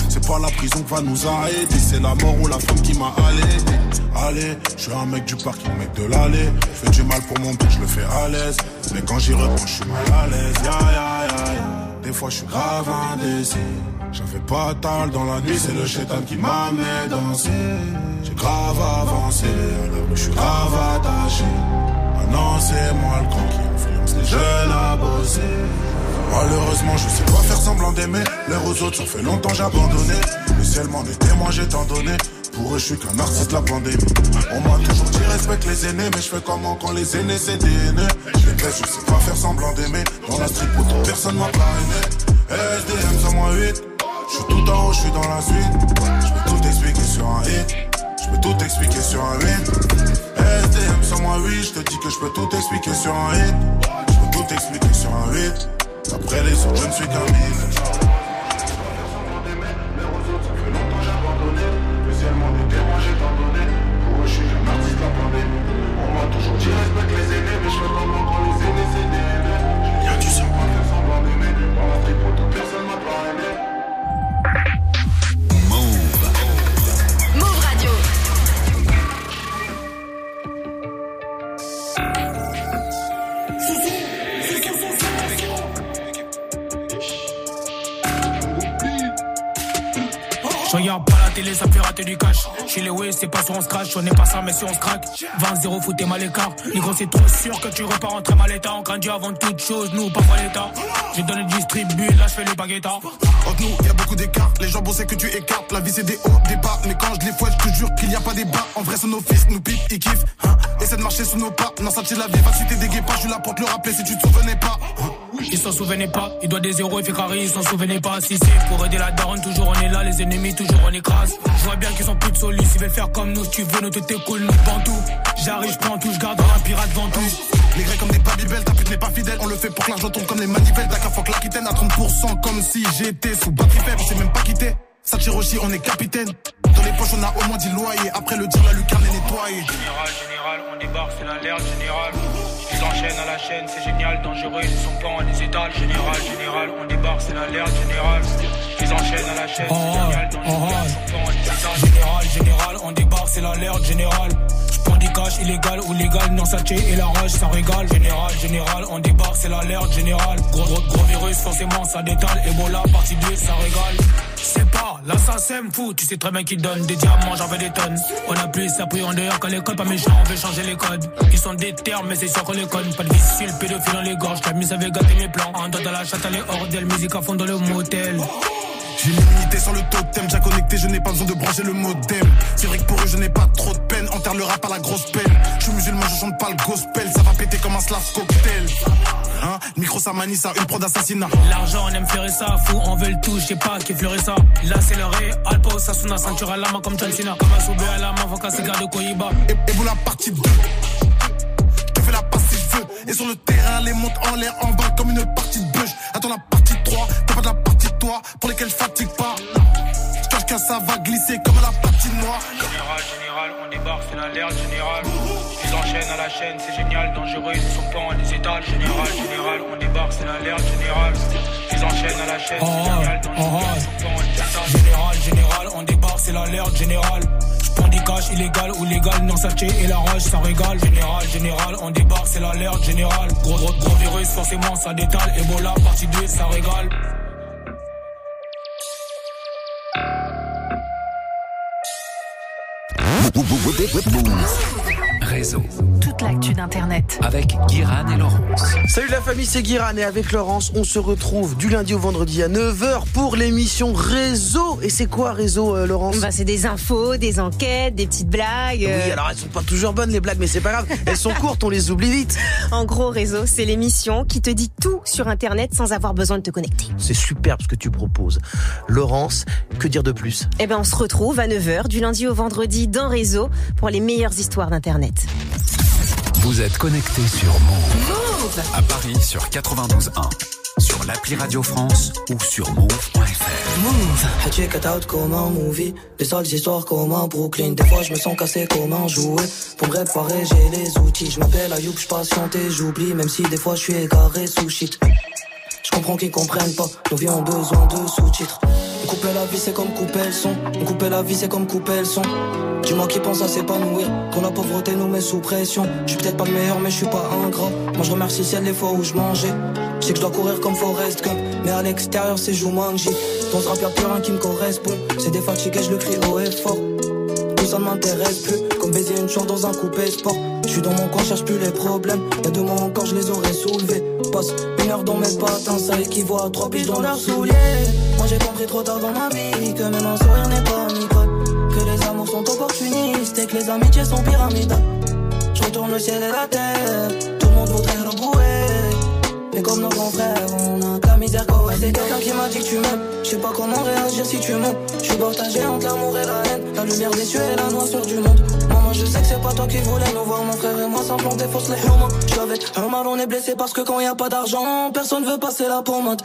S9: C'est pas la prison qui va nous arrêter, c'est la mort ou la femme qui m'a allé. Allez, je suis un mec du parking, mec de l'allée. Fais du mal pour mon but, je le fais à l'aise. Mais quand j'y reprends, je suis mal à l'aise. Ya, ya, ya. Des fois, je suis grave indécis. J'avais pas tal dans la nuit, c'est le chétan qui m'a amené danser. J'ai grave avancé, à la rue, je suis grave attaché. Maintenant, c'est moi le grand qui influence les jeunes à bosser. Malheureusement, je sais pas faire semblant d'aimer. L'air aux autres, ça fait longtemps j'ai abandonné. Le ciel m'en est j'ai tant donné. Pour eux, je suis qu'un artiste la pandémie. On m'a toujours dit respecte les aînés, mais je fais comment quand les aînés c'est des. Je les je sais pas faire semblant d'aimer. Dans la street, pour personne m'a parrainé. SDM sur moi 8. Je suis tout en haut, je suis dans la suite. Je peux tout expliquer sur un hit. Je peux tout expliquer sur un 8. SDM sur moi 8. Je te dis que je peux tout expliquer sur un hit. Je peux tout expliquer sur un 8. Après les autres, je ne suis qu'un mythe. Toujours dit respecte les aînés, mais je fais comment quand les aînés
S16: Je regarde pas la télé, ça me fait rater du cash. Chez les Way, c'est pas sur on scratch, on est pas ça, mais si on se craque. 20-0, foutez mal l'écart. Négro, c'est trop sûr que tu repars en très mal état. On grandit avant toute chose, nous, pas mal l'état. J'ai donné le distribut, là, je fais le baguetta.
S9: Entre nous, y a beaucoup d'écart. Les gens bossaient que tu écartes. La vie, c'est des hauts, des bas. Mais quand je les fouette, je te jure qu'il y a pas des bas. En vrai, c'est nos fils, nous piquent, ils kiffent. Hein. Essaie de marcher sous nos pas. Non, ça, la vie. Va citer des guépas, je suis là pour te le rappeler si tu te souvenais pas. Hein.
S16: Ils s'en souvenaient pas, il doit des zéros, il fait carré, ils s'en souvenaient pas. Si c'est pour aider la daronne, toujours on est là, les ennemis, toujours on écrase. Je vois bien qu'ils sont plus de solis, ils veulent faire comme nous, si tu veux, nous te cool, nous tout. J'arrive, je prends tout, je garde un pirate devant tout.
S13: Les grecs comme des babybel, ta pute n'est pas fidèle. On le fait pour que l'argent tombe comme les manivelles. Dakar, fuck l'Aquitaine à 30%, comme si j'étais sous batterie faible, on s'est même pas quitté. Sachiroshi, on est capitaine. Dans les poches, on a au moins 10 loyers. Après le dire, la lucarne est nettoyée.
S16: Général, général, on débarque, c'est l'alerte général. Ils enchaînent à la chaîne, c'est génial, dangereux, ils sont pas en des étals. Général, général, on débarque, c'est l'alerte général. Ils enchaînent à la chaîne, c'est génial, dangereux, ils sont pas en des étals. Général, général, on débarque, c'est l'alerte général. J'prends du cash illégal ou légal, non saché et la rage, ça régale. Général, général, on débarque, c'est l'alerte général. Gros, gros, gros virus, forcément, ça détale. Ebola, partie 2, ça régale. C'est pas, l'assassin me fout, tu sais très bien qu'il donne des diamants, j'en veux des tonnes. On a plus appris en dehors qu'à l'école, pas méchant, on veut changer les codes. Ils sont des termes, mais c'est sûr qu'on les conne. Pas de vicieux, pédophile dans les gorges, la mise avait gâté mes plans. En dos de la chatte, elle est hors d'elle, musique à fond dans le motel.
S13: J'ai une unité sur le totem, j'ai connecté, je n'ai pas besoin de brancher le modem. C'est vrai que pour eux, je n'ai pas trop de peine. Le rap à la grosse pelle. Je suis musulman, je chante pas le gospel. Ça va péter comme un slash cocktail. Hein? Micro, ça manie ça, une pro d'assassinat.
S16: L'argent, on aime fleurir ça, fou, on veut le tout, je sais pas qui fleurit ça. Là, c'est le ré, Alpo, Sasuna, ceinture à la main comme John Cena. Comme un soubé à la main, faut qu'un cigare de Koyiba.
S13: Et, et vous la partie 2. Je fais la passe si je veux. Et sur le terrain, les montes en l'air, en bas comme une partie de bûche. Attends la partie 3, t'as pas de la partie de toi, pour lesquels je fatigue pas. Je cache que ça va glisser comme à la patinoire.
S16: Général, débarque, c'est l'alerte général. Ils enchaînent à la chaîne, c'est génial, dangereux, ils sont pas en des étals. Général, général, on débarque, c'est l'alerte général. Ils enchaînent à la chaîne, c'est génial, dangereux, ils sont pas en des étals. Général, général, on débarque, c'est l'alerte général. J'prends du cash illégal ou légal, non saché et la rage, ça régale. Général, général, on débarque, c'est l'alerte général. Gros, gros, gros virus, forcément, ça détale. Ebola, partie 2, ça régale.
S2: Réseau.
S1: Toute l'actu d'Internet.
S2: Avec Guiran et Laurence.
S17: Salut la famille, c'est Guiran et avec Laurence, on se retrouve du lundi au vendredi à 9h pour l'émission Réseau. Et c'est quoi Réseau, euh, Laurence?
S18: Bah, c'est des infos, des enquêtes, des petites blagues. euh.
S17: Oui, alors elles sont pas toujours bonnes les blagues, mais c'est pas grave. Elles sont courtes, on les oublie vite.
S18: En gros, Réseau, c'est l'émission qui te dit tout sur Internet sans avoir besoin de te connecter.
S17: C'est superbe ce que tu proposes. Laurence, que dire de plus?
S18: Eh ben, on se retrouve à 9h du lundi au vendredi dans Réseau pour les meilleures histoires d'Internet.
S2: Vous êtes connecté sur Move. À Paris sur 92.1. Sur l'appli Radio France ou sur move.fr.
S19: Move. I check it out comme un movie. Des sales histoires comme un Brooklyn. Des fois, je me sens cassé comme un jouet. Pour me réparer, j'ai les outils. Je m'appelle Ayoub, je patiente et j'oublie. Même si des fois, je suis égaré sous shit. Je comprends qu'ils comprennent pas. Nos vies ont besoin de sous-titres. Couper la vie, c'est comme couper le son. Couper la vie, c'est comme couper le son. Dis-moi qui pense à s'épanouir. Quand la pauvreté nous met sous pression. Je suis peut-être pas le meilleur, mais je suis pas ingrat. Moi, je remercie ciel les fois où je mangeais. Je sais que je dois courir comme Forrest Gump. Mais à l'extérieur, c'est Jumanji. Dans ce rap, y'a plus rien qui me correspond. C'est des fatigués, je le crie haut et fort. Tout ça ne m'intéresse plus. Comme baiser une chance dans un coupé sport. Je suis dans mon coin, cherche plus les problèmes. Y'a deux mois encore, je les aurais soulevés. Une heure dans mes patins, ça équivaut à trois piges dans leurs souliers. Moi j'ai compris trop tard dans ma vie que même un sourire n'est pas nicole. Que les amours sont opportunistes et que les amitiés sont pyramidales. Je retourne le ciel et la terre, tout le monde voudrait rebrouer. Mais comme nos grands frères, on a qu'à misère quoi. C'est quelqu'un qui m'a dit que tu m'aimes. Je sais pas comment réagir si tu montes. Je suis partagé entre l'amour et la haine. La lumière des cieux et la noirceur du monde. Je sais que c'est pas toi qui voulais nous voir, mon frère et moi, s'implanter fausse les humains. Je un mal, on est blessé parce que quand y a pas d'argent, personne veut passer la pommade.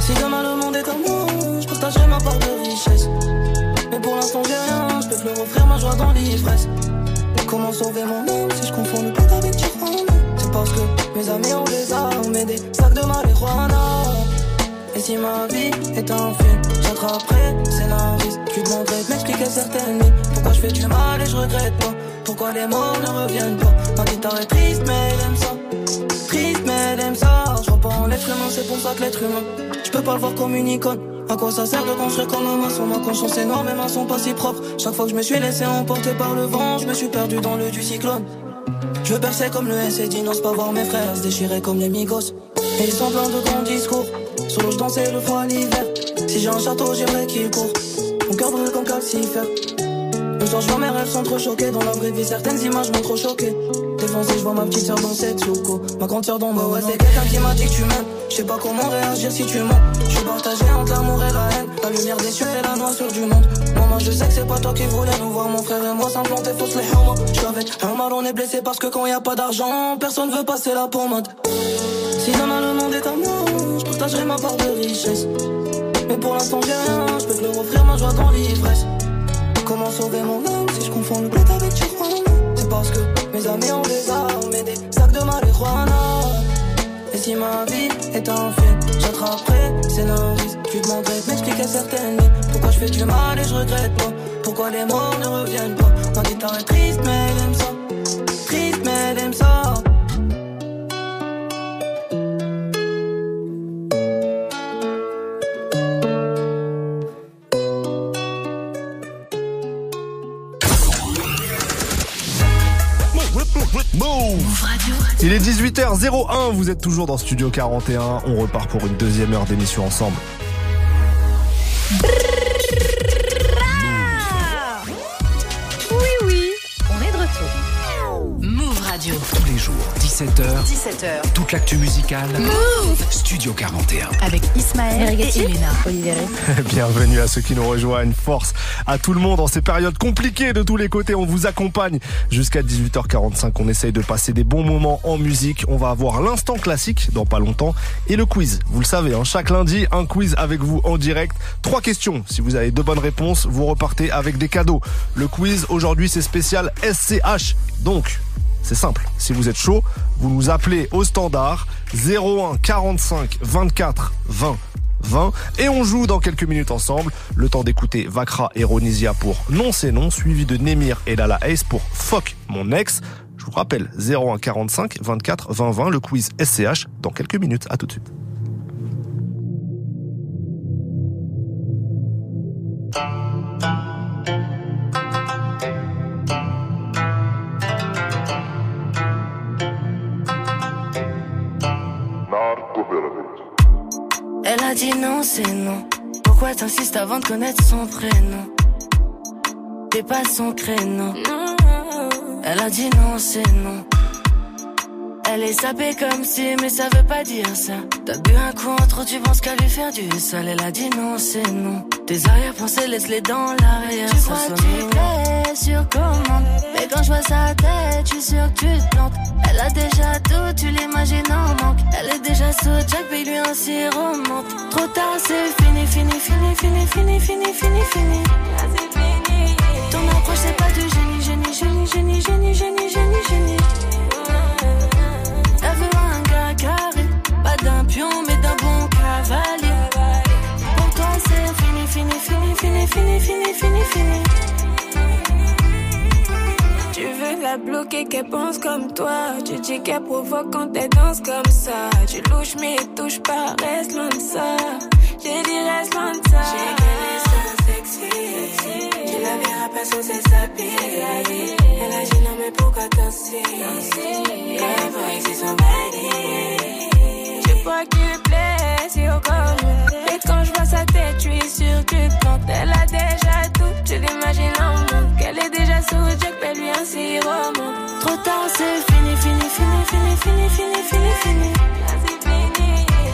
S19: Si demain le monde est à moi, je partagerai ma part de richesse. Mais pour l'instant, j'ai rien, je peux plus offrir ma joie dans l'ivresse. Comment sauver mon âme si je confonds le pète avec Tijuana C'est parce que mes amis ont des armes et des sacs de marijuana. Et si ma vie est un film, j'attraperai scénariste. Je lui demanderai de m'expliquer certaines nuits. Pourquoi je fais du mal et je regrette pas? Pourquoi les morts ne reviennent pas? Ma guitare est triste, mais elle aime ça. Triste, mais elle aime ça. Je en l'être humain, c'est pour ça que l'être humain. Je peux pas le voir comme une icône. À quoi ça sert de construire comme un maçon? Ma conscience est noire, mes mains sont pas si propres. Chaque fois que je me suis laissé emporter par le vent, je me suis perdu dans le du cyclone. Je percer comme le SED, n'ose pas voir mes frères se déchirer comme les migos. Et ils sont pleins de grands discours. Je dansais le froid l'hiver. Si j'ai un château, j'aimerais qu'il court. Mon cœur brûle comme calcifère. Le soir, je vois mes rêves sont trop choqués. Dans la vraie vie, certaines images m'ont trop choqué. Défoncé, je vois ma petite soeur dans cette souko. Ma grande soeur dans ma ouais, c'est quelqu'un qui m'a dit que tu m'aimes. Je sais pas comment réagir si tu mens. Je suis partagé entre l'amour et la haine. La lumière des cieux et la noirceur du monde. Maman, je sais que c'est pas toi qui voulais nous voir, mon frère et moi s'implanter, fausse les homo. J'suis avec un mal, on est blessé parce que quand y a pas d'argent, personne veut passer la pommade. Si demain le monde est à moi, je partagerai ma part de richesse. Mais pour l'instant, j'ai rien, je peux te leur offrir ma joie dans l'ivresse. Comment sauver mon âme si je confonds le bled avec Tijuana C'est parce que mes amis ont des armes et des sacs de marijuana. Et si ma vie est un film, j'attraperai scénariste. Tu demanderais de m'expliquer certaines lignes. Pourquoi je fais du mal et je regrette pas? Pourquoi les morts ne reviennent pas? Ma guitare est triste, mais elle aime ça. Triste, mais elle aime ça.
S3: Il est 18h01, vous êtes toujours dans Studio 41, on repart pour une deuxième heure d'émission ensemble.
S2: 17h.
S1: 17h.
S2: Toute l'actu musicale.
S1: Move
S2: Studio 41.
S1: Avec Ismaël et Elena.
S3: Bienvenue à ceux qui nous rejoignent. Force à tout le monde en ces périodes compliquées de tous les côtés. On vous accompagne jusqu'à 18h45. On essaye de passer des bons moments en musique. On va avoir l'instant classique dans pas longtemps et le quiz. Vous le savez, hein, chaque lundi, un quiz avec vous en direct. Trois questions. Si vous avez deux bonnes réponses, vous repartez avec des cadeaux. Le quiz aujourd'hui, c'est spécial SCH. Donc, c'est simple. Si vous êtes chaud, vous nous appelez au standard 01 45 24 20 20 et on joue dans quelques minutes ensemble. Le temps d'écouter Vakra et Ronisia pour Non c'est non, suivi de Nemir et Lala Ace pour Fuck mon ex. Je vous rappelle 01 45 24 20 20 le quiz SCH dans quelques minutes. À tout de suite.
S19: Dit non, c'est non. Pourquoi t'insistes avant de connaître son prénom? T'es pas son créneau. Elle a dit non, c'est non. Elle est sapée comme si, mais ça veut pas dire ça. T'as bu un coup en trop, tu penses qu'à lui faire du sale. Elle a dit non, c'est non. Tes arrière-pensées, laisse-les dans l'arrière.
S6: Tu crois que tu sur commande Mais quand je vois sa tête, je suis sûr que tu te plantes Elle a déjà tout, tu l'imagines en manque Elle est déjà sous Jack, paye lui un sirop monte Trop tard, c'est fini, fini, fini, fini, fini, fini, fini, fini Ton approche, c'est pas du génie, génie, génie, génie, génie, génie, génie, génie pion, mais d'un bon cavalier Pour toi, c'est fini, fini, fini, fini, fini, fini, fini, fini
S20: Tu veux la bloquer, qu'elle pense comme toi. Tu dis qu'elle provoque quand elle danse comme ça. Tu louches, mais touche pas, reste loin de ça. J'ai dit, reste loin de ça. J'ai qu'elle est so sexy. Tu la verras pas sans ses habits. Elle a dit, non, mais pourquoi danser? Elle voit c'est son. Qu'il plaît, si au corps. Et quand je vois sa tête, je suis sûre que plantes. Elle a déjà tout, tu l'imagines en manque. Elle est déjà sous Jack, paie lui un sirop.
S6: Trop tard, c'est fini, fini, fini, fini, fini, fini, fini, fini.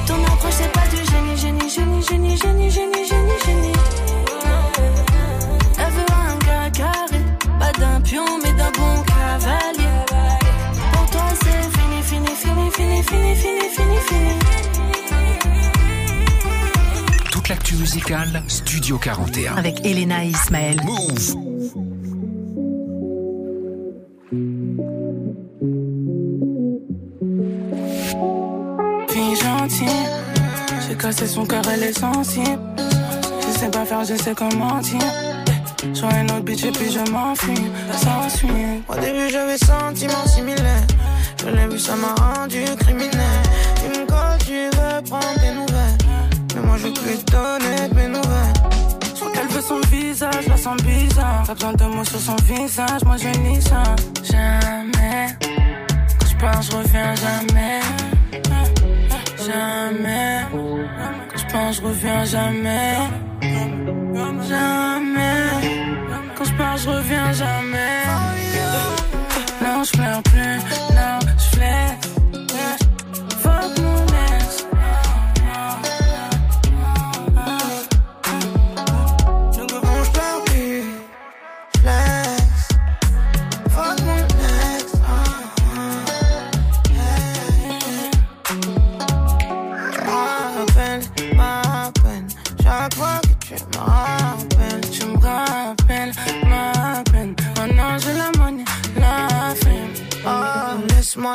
S6: Ton approche, c'est pas du génie, génie, génie, génie, génie, génie, génie, génie.
S2: Musicale, Studio 41.
S1: Avec Elena et Ismaël.
S2: Move
S20: Fille gentille, j'ai cassé son cœur, elle est sensible. Je sais pas faire, je sais comment dire. Sur une autre bitch et puis je m'enfuis. Ça suit.
S19: Au début j'avais sentiments similaires Je l'ai vu ça m'a rendu criminel Tu me colles, tu veux prendre des nouvelles je veux plus te donner de mes nouvelles
S20: Je qu'elle veut son visage, la sens bizarre. Pas besoin de mots sur son visage, moi je lis ça. Jamais. Quand je pars, je reviens jamais. Jamais. Quand je pense, je reviens jamais. Jamais. Quand je pars, je reviens jamais. Non, je pleure plus. Non, je flaire.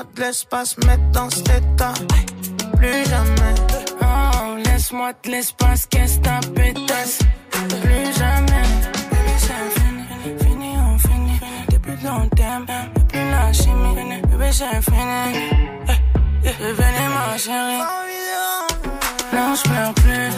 S21: Te laisse pas se mettre dans cet état. Plus jamais.
S20: Oh, laisse-moi te l'espace, qu'est-ce ta pétasse Plus jamais. Bébé, c'est fini, fini, on finit. Depuis long terme, depuis la chimie. Bébé, c'est fini. Eh, eh, Venez, ma chérie. Non, je pleure plus,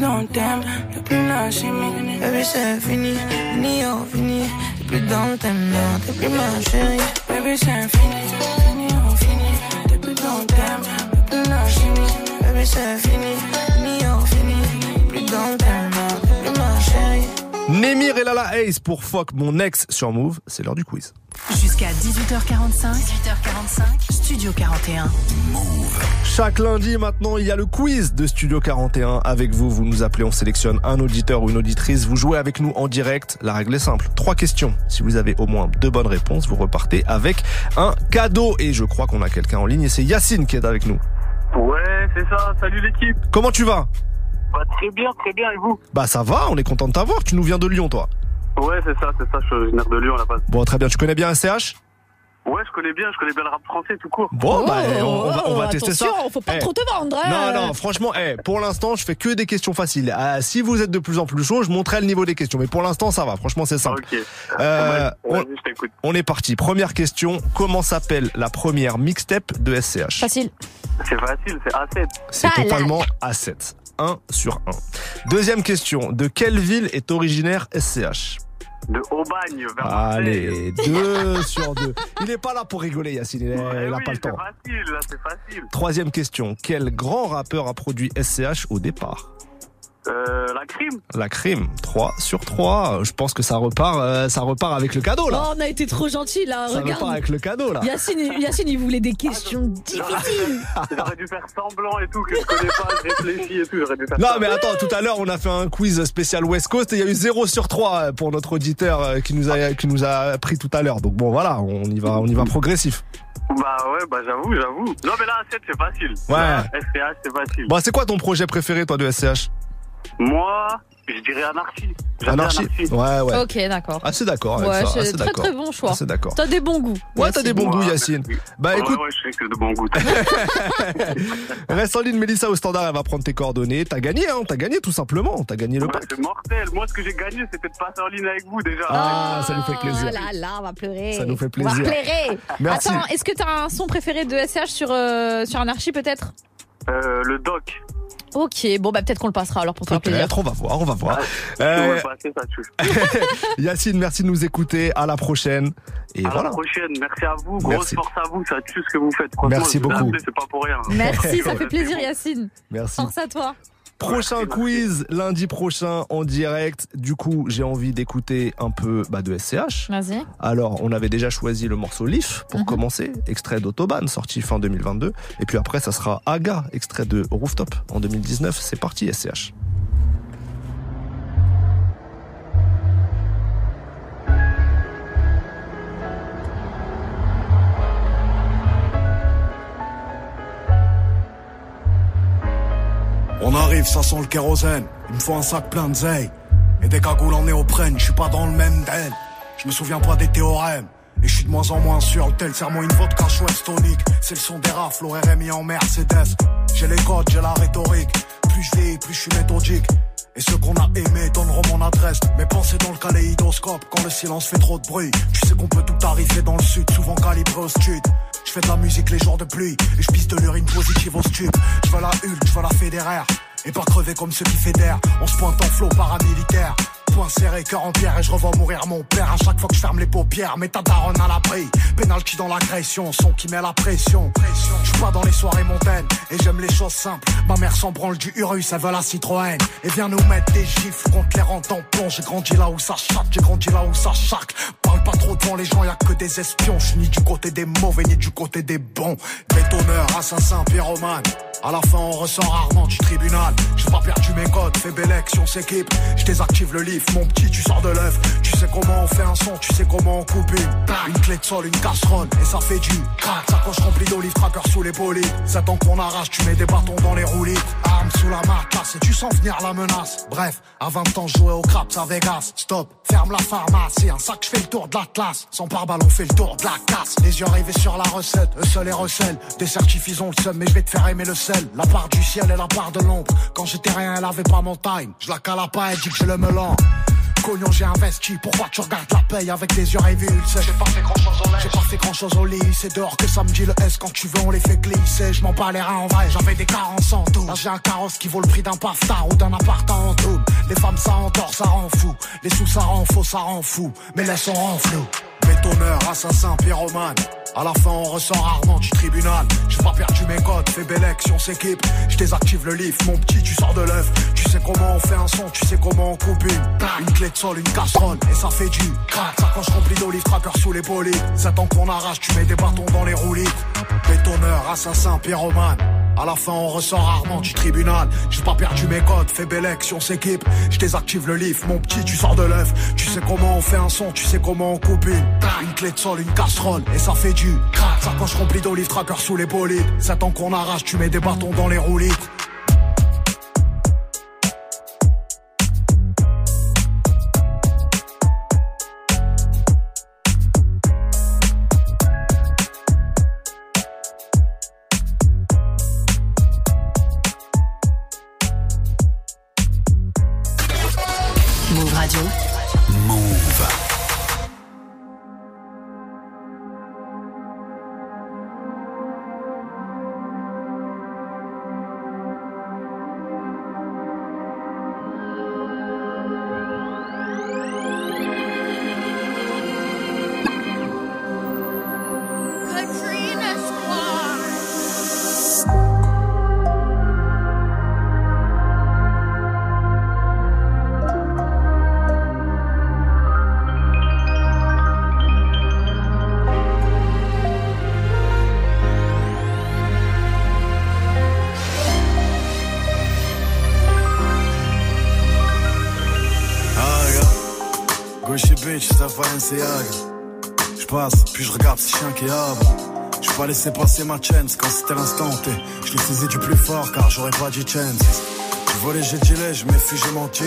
S20: long terme, depuis la chimie.
S21: Baby, c'est fini, fini, on fini. T'es plus dans le thème, non, t'es plus ma chérie.
S20: Baby, c'est fini, fini, on finit. Depuis long terme, depuis la chimie.
S21: Baby, c'est fini, fini, on fini. T'es plus dans le non, t'es plus ma chérie.
S3: Némir et Lala Ace pour Fuck mon ex sur Move, c'est l'heure du quiz.
S1: Jusqu'à 18h45. 18h45. Studio 41.
S3: Chaque lundi maintenant, il y a le quiz de Studio 41 avec vous. Vous nous appelez, on sélectionne un auditeur ou une auditrice. Vous jouez avec nous en direct. La règle est simple. Trois questions. Si vous avez au moins deux bonnes réponses, vous repartez avec un cadeau. Et je crois qu'on a quelqu'un en ligne et c'est Yacine qui est avec nous.
S11: Ouais, c'est ça. Salut l'équipe.
S3: Comment tu vas?
S11: Bah, très bien, très bien. Et vous
S3: Bah ça va, on est content de t'avoir. Tu nous viens de Lyon toi.
S11: Ouais, c'est ça, c'est ça. Je suis originaire de Lyon à la base.
S3: Bon très bien, tu connais bien SCH
S11: Ouais, je connais bien. Je connais bien le rap français tout court.
S3: Bon, bah, on, on va, on va tester ça.
S4: Attention, faut pas
S3: Eh,
S4: trop te vendre. hein.
S3: Non, non, franchement, eh, pour l'instant, je fais que des questions faciles. Ah, si vous êtes de plus en plus chaud, je monterai le niveau des questions. Mais pour l'instant, ça va. Franchement, c'est simple. Euh, on,
S11: Vas-y, je t'écoute.
S3: on est parti. Première question. Comment s'appelle la première mixtape de SCH
S4: Facile.
S11: C'est facile, c'est A7.
S3: C'est
S4: Ah, là.
S3: totalement A7. 1 sur 1. Deuxième question. De quelle ville est originaire SCH
S11: De Aubagne vers.
S3: Allez, 2 sur 2. Il n'est pas là pour rigoler, Yacine. Il n'a
S11: oui,
S3: pas le
S11: c'est
S3: temps.
S11: facile, là, c'est facile.
S3: Troisième question. Quel grand rappeur a produit SCH au départ?
S11: Euh, la crime
S3: La crime, 3 sur 3. Je pense que ça repart, euh, ça repart avec le cadeau là.
S4: Oh, on a été trop gentil là.
S3: ça
S4: Regarde.
S3: repart avec le cadeau là.
S4: Yacine, Yacine, il voulait des questions difficiles.
S11: J'aurais dû faire semblant et tout, que je connais pas, je réfléchis et tout, j'aurais dû faire
S3: Non mais attends, tout à l'heure on a fait un quiz spécial West Coast et il y a eu 0 sur 3 pour notre auditeur euh, qui nous a qui nous a pris tout à l'heure. Donc bon voilà, on y va on y va progressif.
S11: Bah ouais, bah j'avoue, j'avoue. Non mais là, A7, c'est facile.
S3: Ouais.
S11: Là, SPH, c'est facile.
S3: Bon, c'est quoi ton projet préféré toi de SCH
S11: Moi, je dirais anarchie. Bien
S3: Anarchie Ouais ouais.
S4: Ok, d'accord.
S3: Assez d'accord avec
S4: Ouais,
S3: ça. assez
S4: très
S3: d'accord.
S4: très bon choix.
S3: Assez d'accord.
S4: T'as des bons goûts.
S3: Ouais, t'as des bons goûts Yacine. Bah écoute,
S11: ouais, je sais que de bon goût.
S3: reste en ligne Mélissa au standard, elle va prendre tes coordonnées. T'as gagné hein, t'as gagné tout simplement, t'as gagné le
S11: Ouais,
S3: pack.
S11: c'est mortel. Moi, ce que j'ai gagné, c'était de passer en ligne avec vous déjà.
S3: Ah, ça nous fait plaisir.
S4: Ah là là, on va pleurer.
S3: Ça nous fait
S4: On va
S3: plaisir.
S4: pleurer.
S3: Merci.
S4: Attends, est-ce que t'as un son préféré de SCH sur, euh, sur Anarchy peut-être?
S11: Euh, le doc.
S4: Ok, bon bah peut-être qu'on le passera alors pour te faire plaisir.
S3: Peut-être, on va voir, on va voir. Euh,
S11: ouais, passer, ça.
S3: Yacine, merci de nous écouter. À la prochaine. Et
S11: à
S3: voilà.
S11: la prochaine. Merci à vous. Grosse
S3: Merci.
S11: force à vous. Ça tue ce que vous faites.
S3: Merci beaucoup.
S11: appelé, pas pour rien.
S4: Merci, ça fait plaisir Yacine.
S3: Merci.
S4: Force à toi.
S3: Prochain quiz lundi prochain en direct. Du coup, j'ai envie d'écouter un peu bah, de SCH.
S4: Vas-y.
S3: Alors, on avait déjà choisi le morceau Leaf pour
S4: Mhm.
S3: commencer, extrait d'Autobahn, sorti fin 2022. Et puis après, ça sera Aga, extrait de Rooftop en 2019. C'est parti, SCH.
S22: On arrive, ça sent le kérosène. Il me faut un sac plein de zeille. Et des cagoules en néoprène, je suis pas dans le même den. Je me souviens pas des théorèmes. Et je suis de moins en moins sûr, tel serment une vodka chouette tonique. C'est le son des rafles, au RMI en Mercedes. J'ai les codes, j'ai la rhétorique. Plus je plus je suis méthodique. Et ceux qu'on a aimés donneront mon adresse. Mes pensées dans le kaléidoscope quand le silence fait trop de bruit. Tu sais qu'on peut tout arriver dans le sud, souvent calibré au stud. Je fais de la musique les jours de pluie et je pisse de l'urine positive au stup. Je veux la Hulk, je la fédéraire. Et pas crever comme ceux qui fédèrent. On se pointe en flot paramilitaire. Point serré, cœur en pierre et je revois mourir mon père à chaque fois que je ferme les paupières. Mais ta daronne à l'abri. Penalty dans l'agression, son qui met la pression. Je suis pas dans les soirées montaines et j'aime les choses simples. Ma mère s'en branle du Urus, elle veut la Citroën. Et vient nous mettre des gifles contre les en plomb. J'ai grandi là où ça chatte, j'ai grandi là où ça chaque. Parle pas trop devant les gens, y a que des espions. Je ni du côté des mauvais ni du côté des bons. Bétonneur, assassin, pyromane.
S23: À la fin, on ressort rarement du tribunal. J'ai pas perdu mes codes, fais belle on s'équipe. Je désactive le lift, mon petit, tu sors de l'œuf. Tu sais comment on fait un son, tu sais comment on coupe une. Une clé de sol, une casserole, et ça fait du crack. Sacoche remplie d'olives, tracker sous les bolides. Ça temps qu'on arrache, tu mets des bâtons dans les roulis. Arme sous la matrasse, et tu sens venir la menace. Bref, à 20 ans, je jouais au craps à Vegas. Stop, ferme la pharmacie, un sac, je fais le tour de la classe. Sans pare-balles, on fait le tour de la casse. Les yeux rivés sur la recette, eux seuls et recèlent. Des certifs, ont le seum, mais je vais te faire aimer le La part du ciel et la part de l'ombre. Quand j'étais rien, elle avait pas mon time. Je la cala pas, elle dit que je le melon. Cognon, j'ai investi, pourquoi tu regardes la paye avec des yeux révulsés? J'ai pas fait grand chose au J'ai pas fait grand chose au lit, c'est dehors que ça me dit le S. Quand tu veux on les fait glisser. Je m'en bats les reins en vrai, j'avais des carences en tout Là j'ai un carrosse qui vaut le prix d'un paftard ou d'un appart en tout Les femmes ça endort, ça rend fou. Les sous ça rend faux, ça rend fou. Mais laisse on rend flou. Bétonneur, assassin, pyromane à la fin, on ressort rarement du tribunal. J'ai pas perdu mes codes, fais belle on s'équipe. Je désactive le lift, mon petit, tu sors de l'œuf. Tu sais comment on fait un son, tu sais comment on coupe une. Une clé de sol, une casserole, et ça fait du crack. Sacoche remplie d'olives, tracker sous les bolides. Ça temps qu'on arrache, tu mets des bâtons dans les roulis. Bétonneur, assassin, pyromane. À la fin, on ressort rarement du tribunal. J'ai pas perdu mes codes, fais belle on s'équipe. Je désactive le lift, mon petit, tu sors de l'œuf. Tu sais comment on fait un son, tu sais comment on coupe une. Une clé de sol, une casserole, et ça fait du crack. Sacoche remplie d'olives, tracker sous les bolides. Ça temps qu'on arrache, tu mets des bâtons dans les roulis. 5 pas laissé passer ma chance quand c'était l'instant T. Je l'ai saisi du plus fort car j'aurais pas dit chance. Tu volé, j'ai dealé, je méfie, j'ai menti.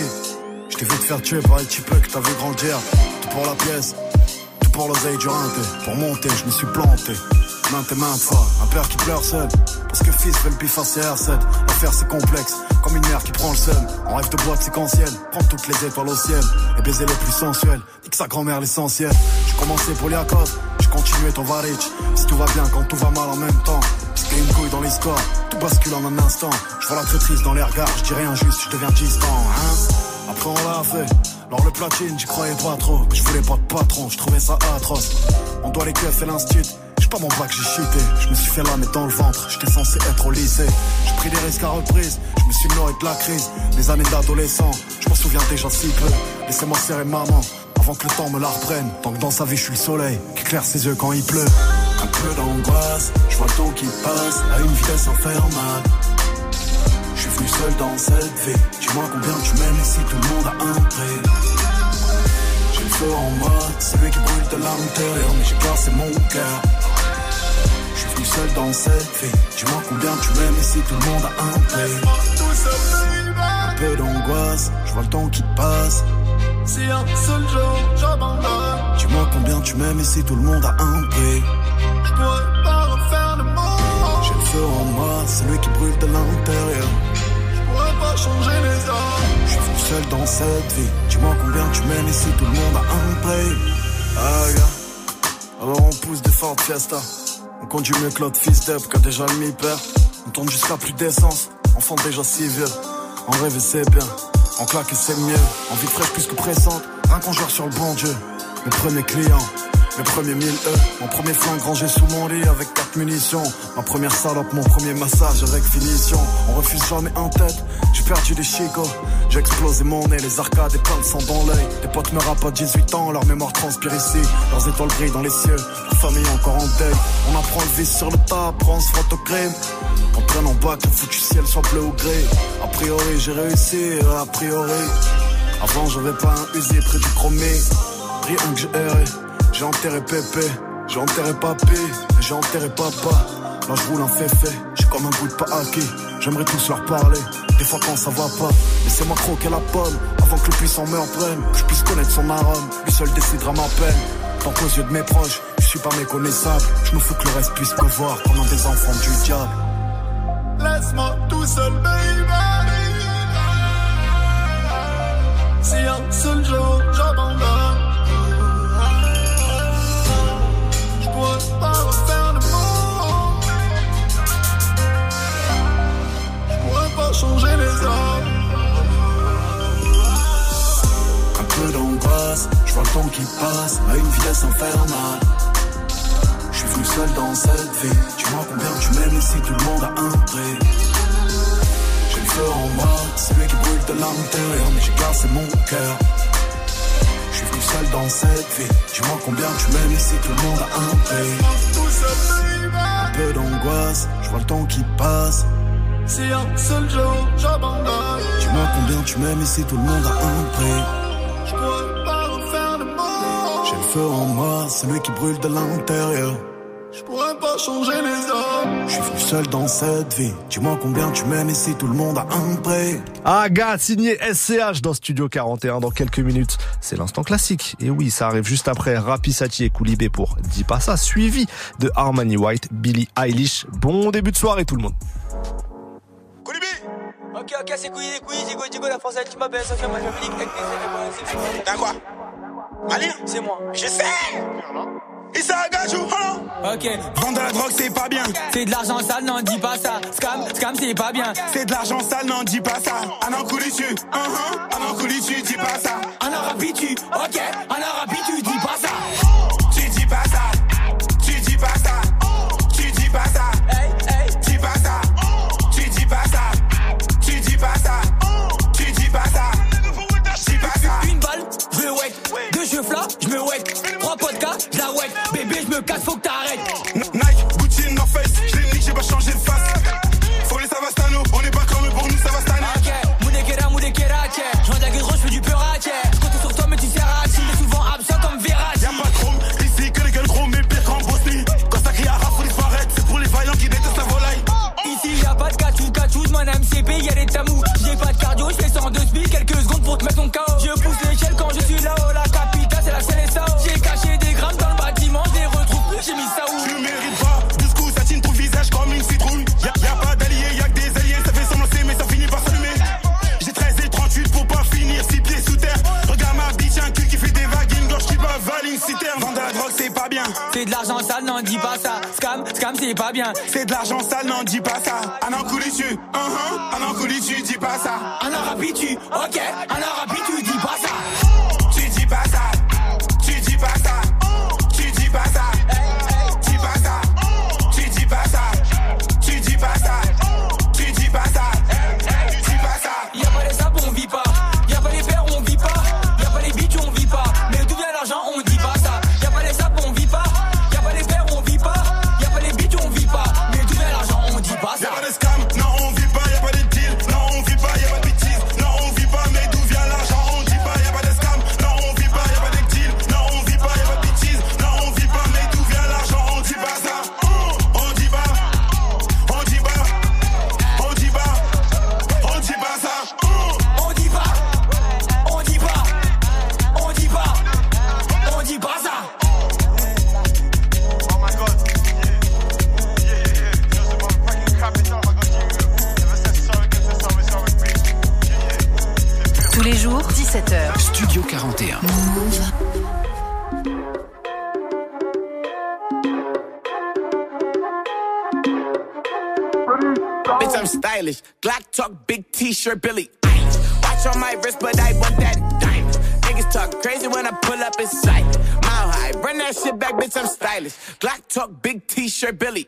S23: Je t'ai vu te faire tuer par les types que t'as vu grandir. Tout pour la pièce, tout pour l'oseille du rinté. Pour monter, je me suis planté. Maintes et maintes fois, un père qui pleure seul. Parce que fils fait le biface et R7. L'affaire c'est complexe, comme une mère qui prend le seum. On rêve de boîte séquentielle, prendre toutes les étoiles au ciel. Et baiser les plus sensuels, nique sa grand-mère l'essentiel. J'ai commencé pour les cause continué ton varich. Si tout va bien quand tout va mal en même temps. C'était une couille dans l'histoire, tout bascule en un instant. Je vois la traîtrise dans les regards, je dis rien juste, je deviens distant, hein. Après on l'a fait, alors le platine, j'y croyais pas trop. Mais je voulais pas de patron, je trouvais ça atroce. On doit les keufs et l'instit. J'ai pas mon bac, j'ai cheaté. Je me suis fait la mettre dans le ventre. J'étais censé être au lycée. J'ai pris des risques à reprise. Je me suis nourri de la crise. Mes années d'adolescent, je m'en souviens déjà si peu. Laissez-moi serrer maman avant que le temps me la reprenne. Tant que dans sa vie, je suis le soleil qui éclaire ses yeux quand il pleut. Un peu d'angoisse, je vois le temps qui passe à une vitesse infernale. Je suis venu seul dans cette vie. Dis-moi combien tu m'aimes si tout le monde a un prix. J'ai le feu en moi, celui qui brûle de l'intérieur, mais j'ai cassé mon cœur. Je suis venu seul dans cette vie. Dis-moi combien tu m'aimes si tout le monde a un prix. Un peu d'angoisse, je vois le temps qui passe.
S24: Si un seul jour j'abandonne,
S23: Dis-moi combien tu m'aimes et si tout le monde a un prix.
S24: je pourrais pas refaire le monde.
S23: J'ai le feu en moi, celui qui brûle de l'intérieur.
S24: Je pourrais pas changer les hommes.
S23: Je suis seul dans cette vie. Dis-moi combien tu m'aimes et si tout le monde a un prix. Ah. Alors on pousse des Ford Fiesta. On conduit mieux que l'autre fils d'up qui a déjà le mi-père. On tourne jusqu'à plus d'essence. Enfant déjà si vieux. En rêve c'est bien. En claque c'est mieux. En vie fraîche plus que pressante. Qu'on gère sur le bon Dieu. Mes premiers clients. Mes premiers mille E, mon premier flingue rangé sous mon lit avec quatre munitions. Ma première salope, mon premier massage avec finition. On refuse jamais en tête, j'ai perdu des chicots. J'ai explosé mon nez, les arcades et plein de sang dans l'œil. Les potes me rappent à 18 ans, leur mémoire transpire ici. Leurs étoiles brillent dans les cieux, leur famille encore en deuil. On apprend le vice sur le tas, on se frotte au crime. On traîne en bas que le foutu ciel soit bleu ou gris. A priori, j'ai réussi, a priori. Avant, j'avais pas un usier près du chromé. Rien que j'ai. J'ai enterré Pépé, j'ai enterré Papy, et j'ai enterré Papa. Là je roule un féfé, j'ai comme un bout de pas acquis. J'aimerais tous leur parler, des fois quand ça va pas. Laissez-moi croquer la pomme, avant que le puissant me reprenne. Que je puisse connaître son arôme, lui seul décidera ma peine. Tant qu'aux yeux de mes proches, je suis pas méconnaissable. Je me fous que le reste puisse me voir comme un des enfants du diable.
S24: Laisse-moi tout seul, baby. Si un seul jour j'abandonne, changer les.
S23: Un peu d'angoisse, je vois le temps qui passe à une vitesse infernale. Je suis venu seul dans cette vie. Dis-moi combien tu m'aimes ici, tout le monde a un prix. J'ai le feu en moi, celui qui brûle de l'intérieur, mais j'ai cassé mon cœur. Seul dans cette vie. Dis-moi combien tu m'aimes ici, tout le monde a un prix. Un peu d'angoisse, je vois le temps qui passe.
S24: Si un seul jour j'abandonne,
S23: Dis-moi combien tu m'aimes ici, tout le monde a un prix.
S24: je pas refaire le monde.
S23: J'ai le feu en moi, celui qui brûle de l'intérieur.
S24: Pas changer les hommes.
S23: Je suis venu seul dans cette vie. Dis-moi combien tu m'aimes ici, tout le monde a un prix.
S3: Agathe, signé SCH dans Studio 41 dans quelques minutes. C'est l'instant classique. Et oui, ça arrive juste après Rapisati et Koulibé pour Dis pas ça, suivi de Armani White, Billie Eilish. Bon début de soirée tout le monde.
S25: Ok, ok, c'est couilles, les couilles, Digo, Digo, la française, tu m'appelles, Sophia, moi, je avec des
S26: T'as quoi Mali
S25: C'est moi.
S26: Je sais Issa Agajou, hein
S25: Ok.
S26: Vendre de la drogue, c'est pas bien.
S25: C'est de l'argent sale, non, dis pas ça. Scam, scam, c'est pas bien.
S26: C'est de l'argent sale, non, dis pas ça. Un an couli tu, uh un an couli tu, dis pas ça.
S25: Un arabe tu, ok. Un arabe tu, dis pas ça.
S26: Tu dis pas ça. Tu dis pas ça. Tu dis pas ça.
S25: Hey, hey.
S26: Dis pas ça. Tu dis pas ça. Tu dis pas ça. Tu dis pas ça. Dis pas ça.
S25: Une balle, je me wet. Deux cheveux là, je me wet. Podcasts, je la wet. Bébé, je me casse, faut que t'arrêtes. Non, dis pas ça. Scam, scam, c'est pas bien.
S26: C'est de l'argent sale, non, dis pas ça. Un an couli tu, un an couli tu, dis pas ça.
S25: Un arabe tu, ok. Un arabe tu,
S27: Billy.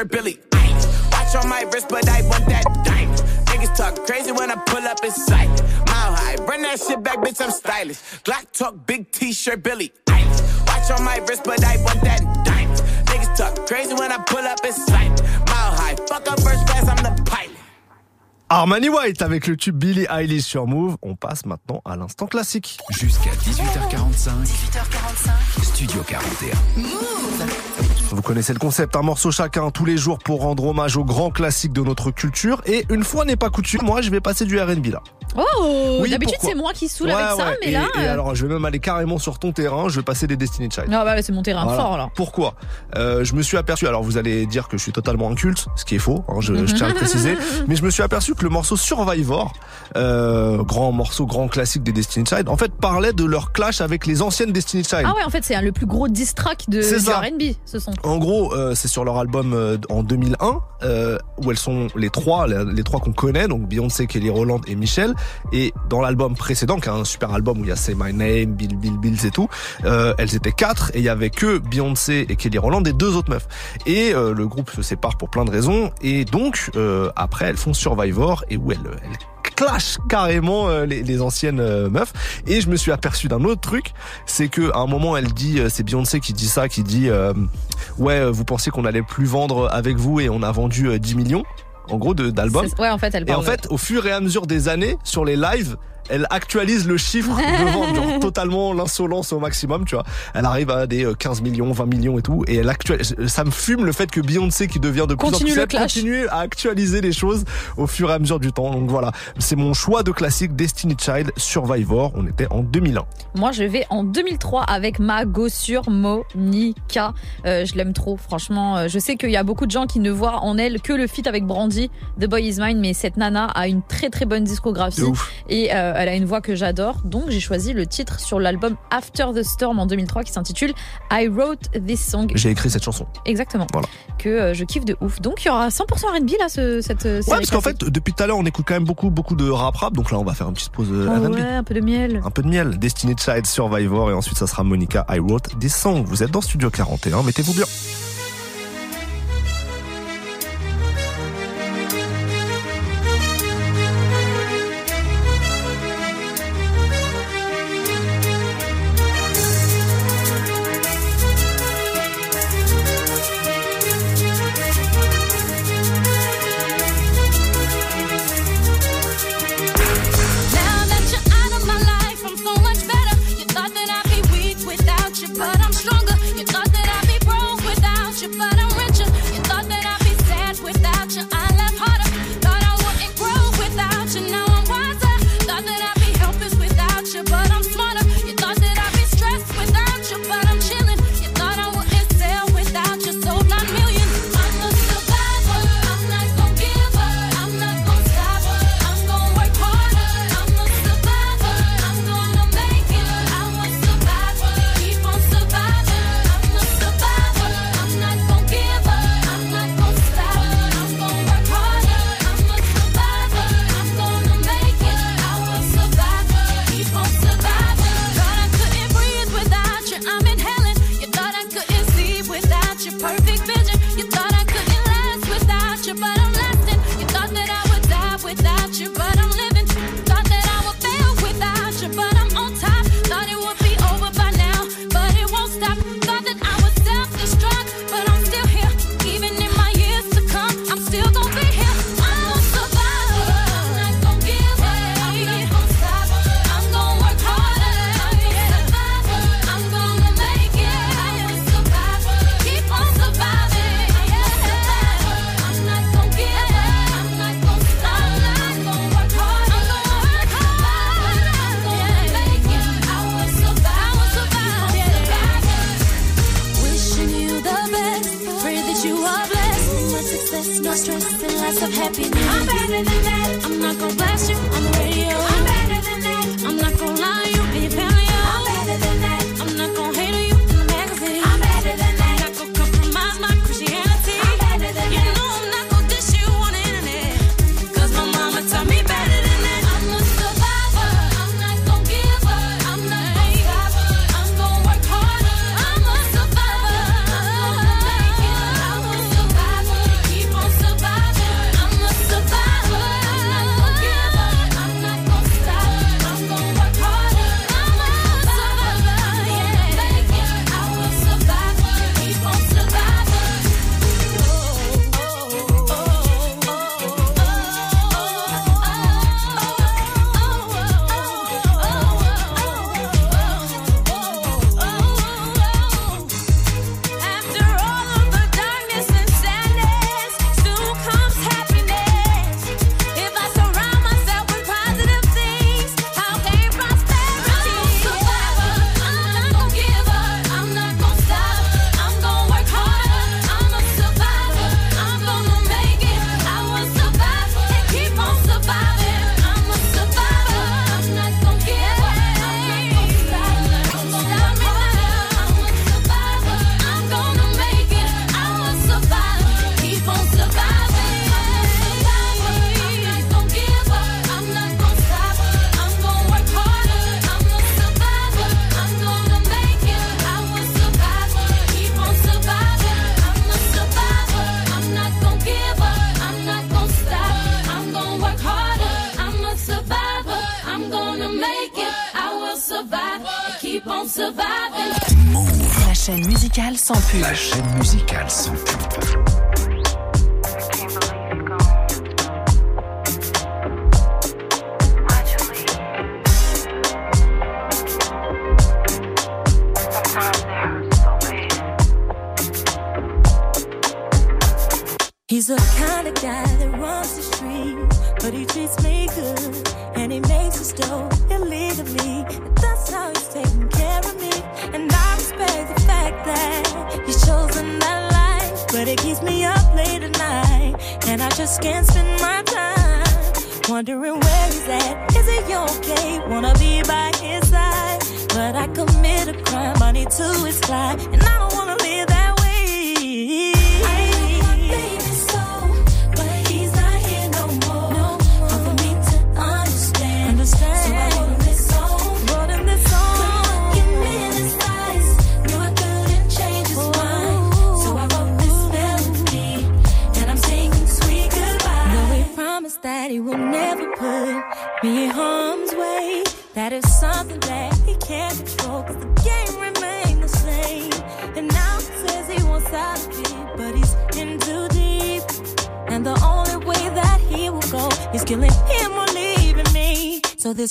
S27: Billy Eilish. Watch on my wrist, but I want that diamond. Niggas talk crazy when I pull up in sight. Mile high, run that shit back, bitch, I'm stylish. Glock talk, big t-shirt, Billy Eilish. Watch on my wrist, but I want that diamond. Niggas talk crazy when I pull up in sight. Mile high, fuck up first class, I'm the pilot.
S3: Armani White avec le tube Billy Eilish sur Move. On passe maintenant à l'instant classique.
S2: Jusqu'à 18h45. 18h45. Studio 41.
S3: Vous connaissez le concept, un morceau chacun tous les jours pour rendre hommage aux grands classiques de notre culture. Et une fois n'est pas coutume, moi je vais passer du R&B là.
S4: Oh,
S3: Oui,
S4: d'habitude c'est moi qui saoule
S3: Ouais,
S4: avec ça,
S3: ouais.
S4: mais
S3: et,
S4: là.
S3: et
S4: euh,
S3: alors je vais même aller carrément sur ton terrain, je vais passer des Destiny Child.
S4: Non, bah, c'est mon terrain
S3: Voilà.
S4: fort là.
S3: Pourquoi? Euh, Je me suis aperçu, alors vous allez dire que je suis totalement inculte, ce qui est faux, hein, je, je tiens à le préciser, mais je me suis aperçu que le morceau Survivor, euh, grand morceau, grand classique des Destiny Child, en fait parlait de leur clash avec les anciennes Destiny Child.
S4: Ah ouais, en fait, c'est le plus gros diss track de du. R&B, ce son.
S3: En gros, euh, c'est sur leur album euh, en 2001 euh, où elles sont les trois, les, trois qu'on connaît, donc Beyoncé, Kelly Rowland et Michelle. Et dans l'album précédent, qui est un super album où il y a Say My Name, Bill Bill Bills et tout, elles étaient quatre et il y avait que Beyoncé et Kelly Rowland et deux autres meufs. Et le groupe se sépare pour plein de raisons. Et donc après, elles font Survivor et où elles, elles clash carrément euh, les, les anciennes euh, meufs. Et je me suis aperçu d'un autre truc c'est que à un moment elle dit euh, c'est Beyoncé qui dit ça qui dit euh, ouais vous pensez qu'on allait plus vendre avec vous et on a vendu euh, 10 millions en gros d'albums.
S4: Ouais, en fait, elle
S3: et en fait au fur et à mesure des années sur les lives elle actualise le chiffre de vente, genre totalement l'insolence au maximum, tu vois. Elle arrive à des euh, 15 millions, 20 millions et tout, et elle actualise. Ça me fume le fait que Beyoncé, qui devient de plus
S4: Continue
S3: en plus
S4: clash.
S3: continue à actualiser les choses au fur et à mesure du temps. Donc voilà, c'est mon choix de classique Destiny Child Survivor. On était en 2001.
S4: Moi, je vais en 2003 avec ma gossure Monica. Euh, je l'aime trop, franchement. Euh, Je sais qu'il y a beaucoup de gens qui ne voient en elle que le feat avec Brandy, The Boy Is Mine, mais cette nana a une très très bonne discographie
S3: De ouf.
S4: et euh, elle a une voix que j'adore. Donc, j'ai choisi le titre sur l'album After the Storm en 2003 qui s'intitule I Wrote This Song.
S3: J'ai écrit cette chanson.
S4: Exactement.
S3: Voilà.
S4: Que euh, je kiffe de ouf. Donc, il y aura 100% R&B là, ce, cette euh,
S3: Ouais,
S4: série
S3: parce qu'en fait, depuis tout à l'heure, on écoute quand même beaucoup, beaucoup de rap rap. Donc là, on va faire une petite pause euh,
S4: Oh
S3: R&B.
S4: ouais, un peu de miel.
S3: Un peu de miel. Destiny Child Survivor et ensuite ça sera Monica I Wrote This Song. Vous êtes dans Studio 41, mettez-vous bien.
S1: sans pub.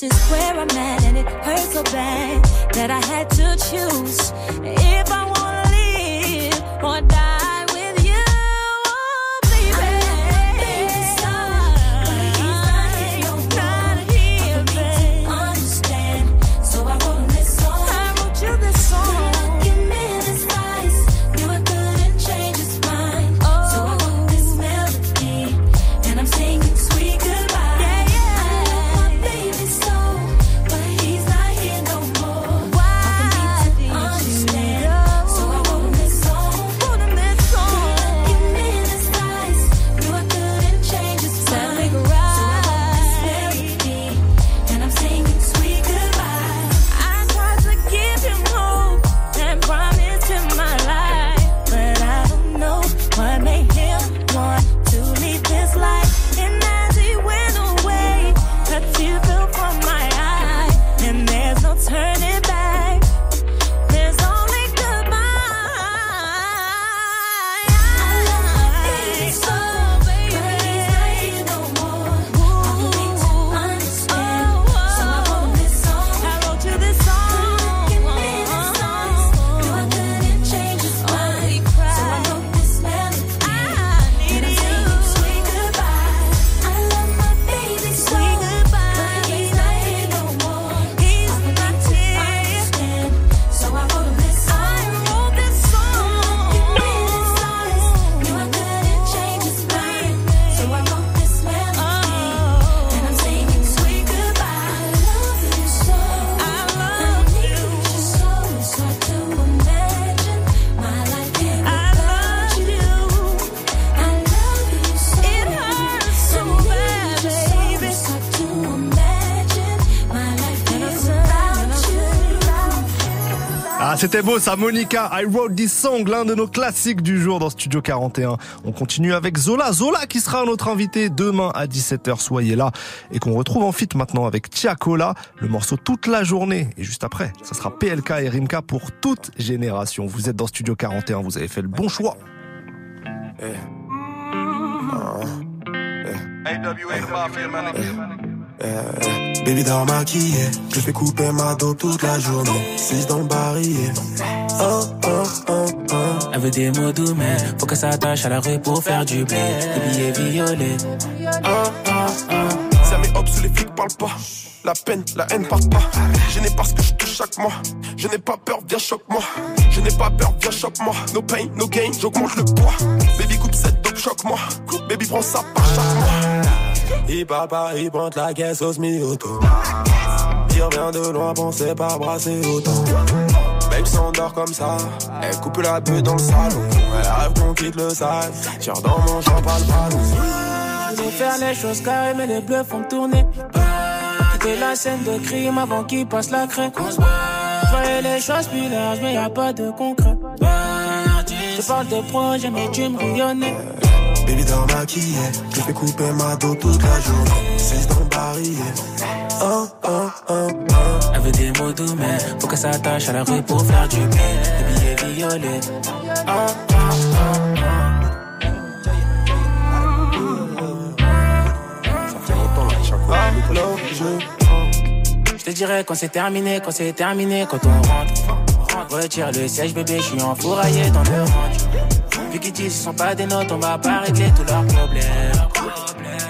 S28: This is where I'm at, and it hurts so bad that I had to choose.
S3: C'était beau ça, Monica. I wrote this song, l'un de nos classiques du jour dans Studio 41. On continue avec Zola. Zola qui sera notre invité demain à 17h. Soyez là. Et qu'on retrouve en fit maintenant avec Tiakola, le morceau toute la journée. Et juste après, ça sera PLK et Rimka pour toute génération. Vous êtes dans Studio 41, vous avez fait le bon choix.
S29: Eh, baby dort maquillée, je fais couper ma dos toute la journée. 6 dans le barillet? Oh, oh, oh, oh.
S30: Elle veut des mots doux, mais faut qu'elle s'attache à la rue pour faire du blé. Des billets violets.
S29: Oh, oh, oh. Ça met hop sous les flics parle pas. La peine, la haine part pas. Je n'ai pas ce que je touche chaque mois. Je n'ai pas peur, viens choque-moi. Je n'ai pas peur, viens choque-moi. No pain, no gain, j'augmente le poids. Baby coupe cette dope, choque-moi. Baby prends ça par chaque mois. Il parle pas, il pointe la caisse au semi-auto. Il revient de loin, pensez pas brasser autant. Babe s'endort comme ça, elle coupe la bulle dans le salon. Elle rêve qu'on quitte le sale, tire dans mon champ, pas le ballon.
S30: Faire les choses carrées, mais les bleus font tourner. Quitter la scène de crime avant qu'il passe la craie. Je les choses plus larges, mais y a pas de concret. Je parle de projet, mais tu me bouillonnais.
S29: Baby dort maquillée, je fais couper ma dos toute la journée. 6 dans le barillet. Oh, oh, oh, oh.
S30: Elle veut des mots doux, mais faut qu'elle s'attache à la rue pour faire du bien. Des billets violets. Oh, oh, oh, Je te dirais quand c'est terminé, quand c'est terminé, quand on rentre. Retire le siège, bébé, je suis enfouraillé dans le range. Vu qu'ils disent ce sont pas des notes, on va pas régler tous leurs problèmes.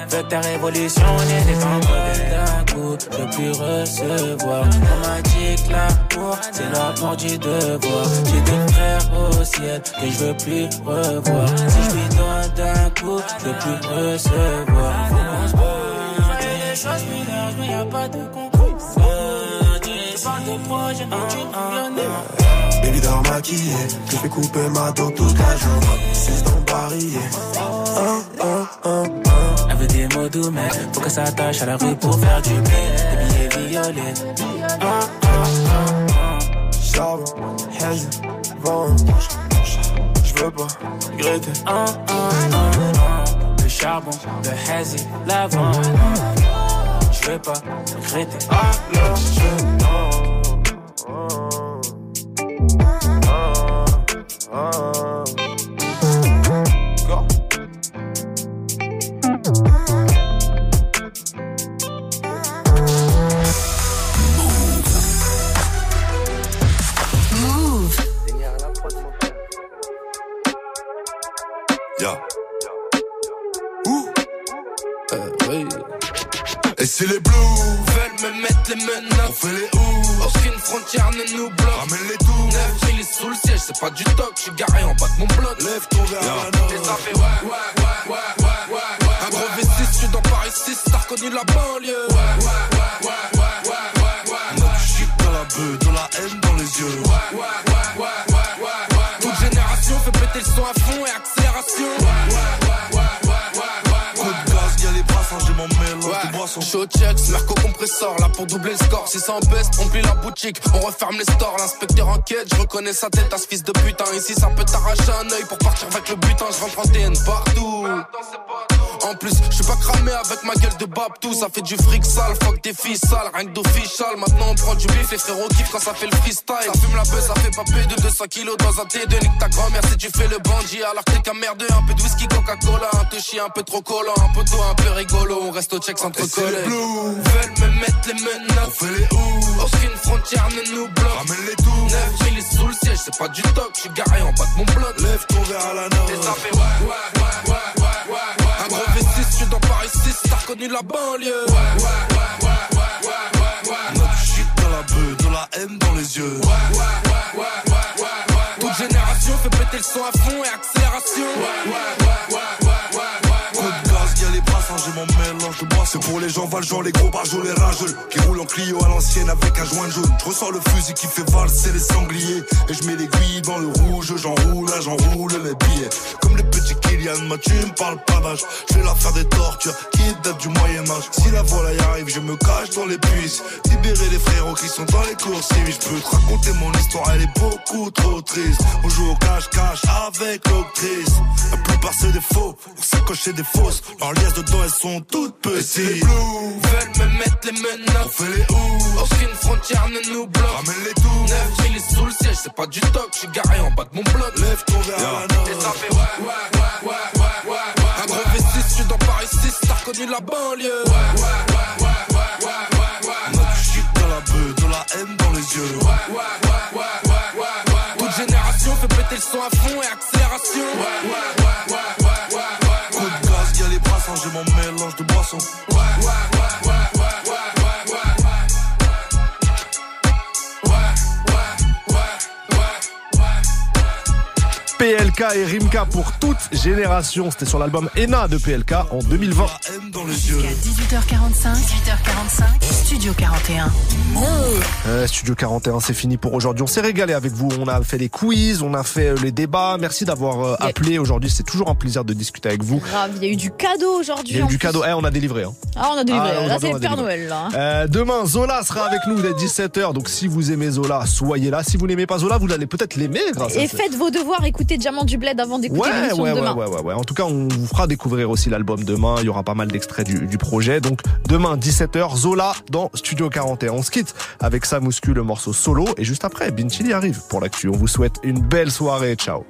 S30: Que ta révolution, on en d'un coup, je plus recevoir. On m'a dit que l'amour, c'est la mort du devoir. J'ai des frères au ciel que je veux plus revoir. Si je lui donne d'un coup, je veux plus recevoir. Faut qu'on se voit. les choses larges, mais y de concours. Je parle de projet, mais tu me
S29: Baby dort maquillée, je fais couper ma dos toute la journée. 6 dans le barillet. Oh, oh, oh, oh.
S30: Elle veut des mots doux, mais faut qu'elle s'attache à la rue pour faire du bien. Des billets violets.
S29: Charbon, hazy, vent. Je veux pas regretter.
S30: Oh, oh, oh. Le charbon, le hazy, l'avant. Je veux pas regretter.
S29: Ah, je les blues
S12: veulent me mettre les menottes,
S29: on fait les ouf.
S12: Aucune frontière ne nous bloque.
S29: Ramène les doux.
S12: 9 000 sous le siège, c'est pas du toc. J'suis garé en bas de mon bloc.
S29: Lève ton verre
S12: ça fait ouais, ouais, ouais, ouais, ouais, ouais, ouais.
S29: Un gros V6, j'suis dans Paris 6, t'as reconnu la banlieue.
S12: Ouais, ouais, ouais, ouais, ouais, ouais, ouais,
S29: shit dans la beuh, de la haine dans les yeux.
S12: Ouais, ouais,
S29: de boissons.
S12: Show checks, Merco compresseur, là pour doubler le score. Si ça en baisse, on plie la boutique, on referme les stores. L'inspecteur enquête, je reconnais sa tête à ce fils de putain. Ici, ça peut t'arracher un œil pour partir avec le butin. Je rentre en TN partout. En plus, je suis pas cramé avec ma gueule de Babtou. Ça fait du fric sale, fuck des filles sales, rien que d'official. Maintenant, on prend du bif, les frérots kiffent quand ça fait le freestyle. Ça fume la buzz, ça fait pas de 200 kilos dans un T2. Nique ta grand-mère si tu fais le bandit. Alors que t'es qu'un un peu de whisky, Coca-Cola. Un te chie un peu trop collant, un peu tôt, un peu rigolo. On reste au check sans trop.
S29: Veulent
S12: me mettre les menottes,
S29: on fait les ouf.
S12: Aucune frontière ne nous bloque.
S29: Ramène les doux.
S12: 9 000 sous le siège, c'est pas du toc. J'suis garé en bas de mon bloc.
S29: Lève ton verre à la.
S12: Et ça fait ouais, ouais, ouais, ouais, ouais.
S29: Un gros V6, j'suis dans Paris 6, t'as reconnu la banlieue.
S12: Ouais, ouais, ouais, ouais, ouais, ouais, ouais.
S29: Notre shit dans la beuh, de la haine dans les yeux.
S12: Ouais, ouais, ouais, ouais, ouais, ouais.
S29: Toute génération fait péter le son à fond et accélération.
S12: Ouais, ouais, ouais, ouais.
S29: J'ai mon mélange bois. C'est pour les gens valjean, les gros barjots, les rageux. Qui roulent en Clio à l'ancienne avec un joint jaune. Je ressors le fusil qui fait valser les sangliers. Et je mets l'aiguille dans le rouge, j'enroule, j'enroule les billets. Comme les petits
S24: Kylian m'a tu me parles pas d'âge. Je vais la faire des tortures qui datent du Moyen-Âge. Si la voilà y arrive, je me cache dans les puces. Libérer les frérots qui sont dans les courses. Si je peux te raconter mon histoire, elle est beaucoup trop triste. On joue au cache-cache avec l'octrice. La plupart c'est des faux, on s'accroche des fausses. Leurs liasses dedans, elles sont toutes petites.
S12: Les blues veulent me mettre les menottes.
S24: On fait les ouf.
S12: Aucune frontière ne nous bloque.
S24: Ramène les tout.
S12: 9000 sous le siège, c'est pas du toc. Je suis garé en bas de mon bloc.
S24: Lève ton verre
S12: fait ouais, ouais, ouais, Un gros V6, je suis dans Paris 6, t'as reconnu la banlieue.
S24: Du shit dans la beuh, de la haine dans les yeux.
S12: Toute génération fait péter le son à fond et accélération.
S24: Coup de gaz, y'a les brassons, j'ai mon mélange de boissons.
S3: PLK et Rimka pour toute génération. C'était sur l'album Ena de PLK en 2020.
S1: Jusqu'à 18h45, 18h45, Studio 41.
S3: Euh, Studio 41, c'est fini pour aujourd'hui. On s'est régalé avec vous. On a fait les quiz, on a fait euh, les débats. Merci d'avoir euh,
S4: Yeah.
S3: appelé aujourd'hui. C'est toujours un plaisir de discuter avec vous.
S4: Grave, il y a eu du cadeau aujourd'hui.
S3: Il y a eu du
S4: plus.
S3: cadeau. Eh, on a délivré. Hein.
S4: Ah, on a délivré.
S3: Ah,
S4: là, c'est
S3: on
S4: le Père. Noël, là. hein.
S3: Euh, demain, Zola sera avec nous dès 17h. Donc si vous aimez Zola, soyez là. Si vous n'aimez pas Zola, vous allez peut-être l'aimer grâce à
S4: Et
S3: ça.
S4: faites vos devoirs, écoutez Diamant du Bled avant d'écouter
S3: Ouais,
S4: l'émission
S3: ouais,
S4: de
S3: ouais,
S4: demain.
S3: ouais, ouais, ouais. En tout cas, on vous fera découvrir aussi l'album demain. Il y aura pas mal d'extraits du, du projet. Donc, demain, 17h, Zola dans Studio 41. On se quitte avec Samuscu, le morceau solo. Et juste après, Bin Chili arrive pour l'actu. On vous souhaite une belle soirée. Ciao.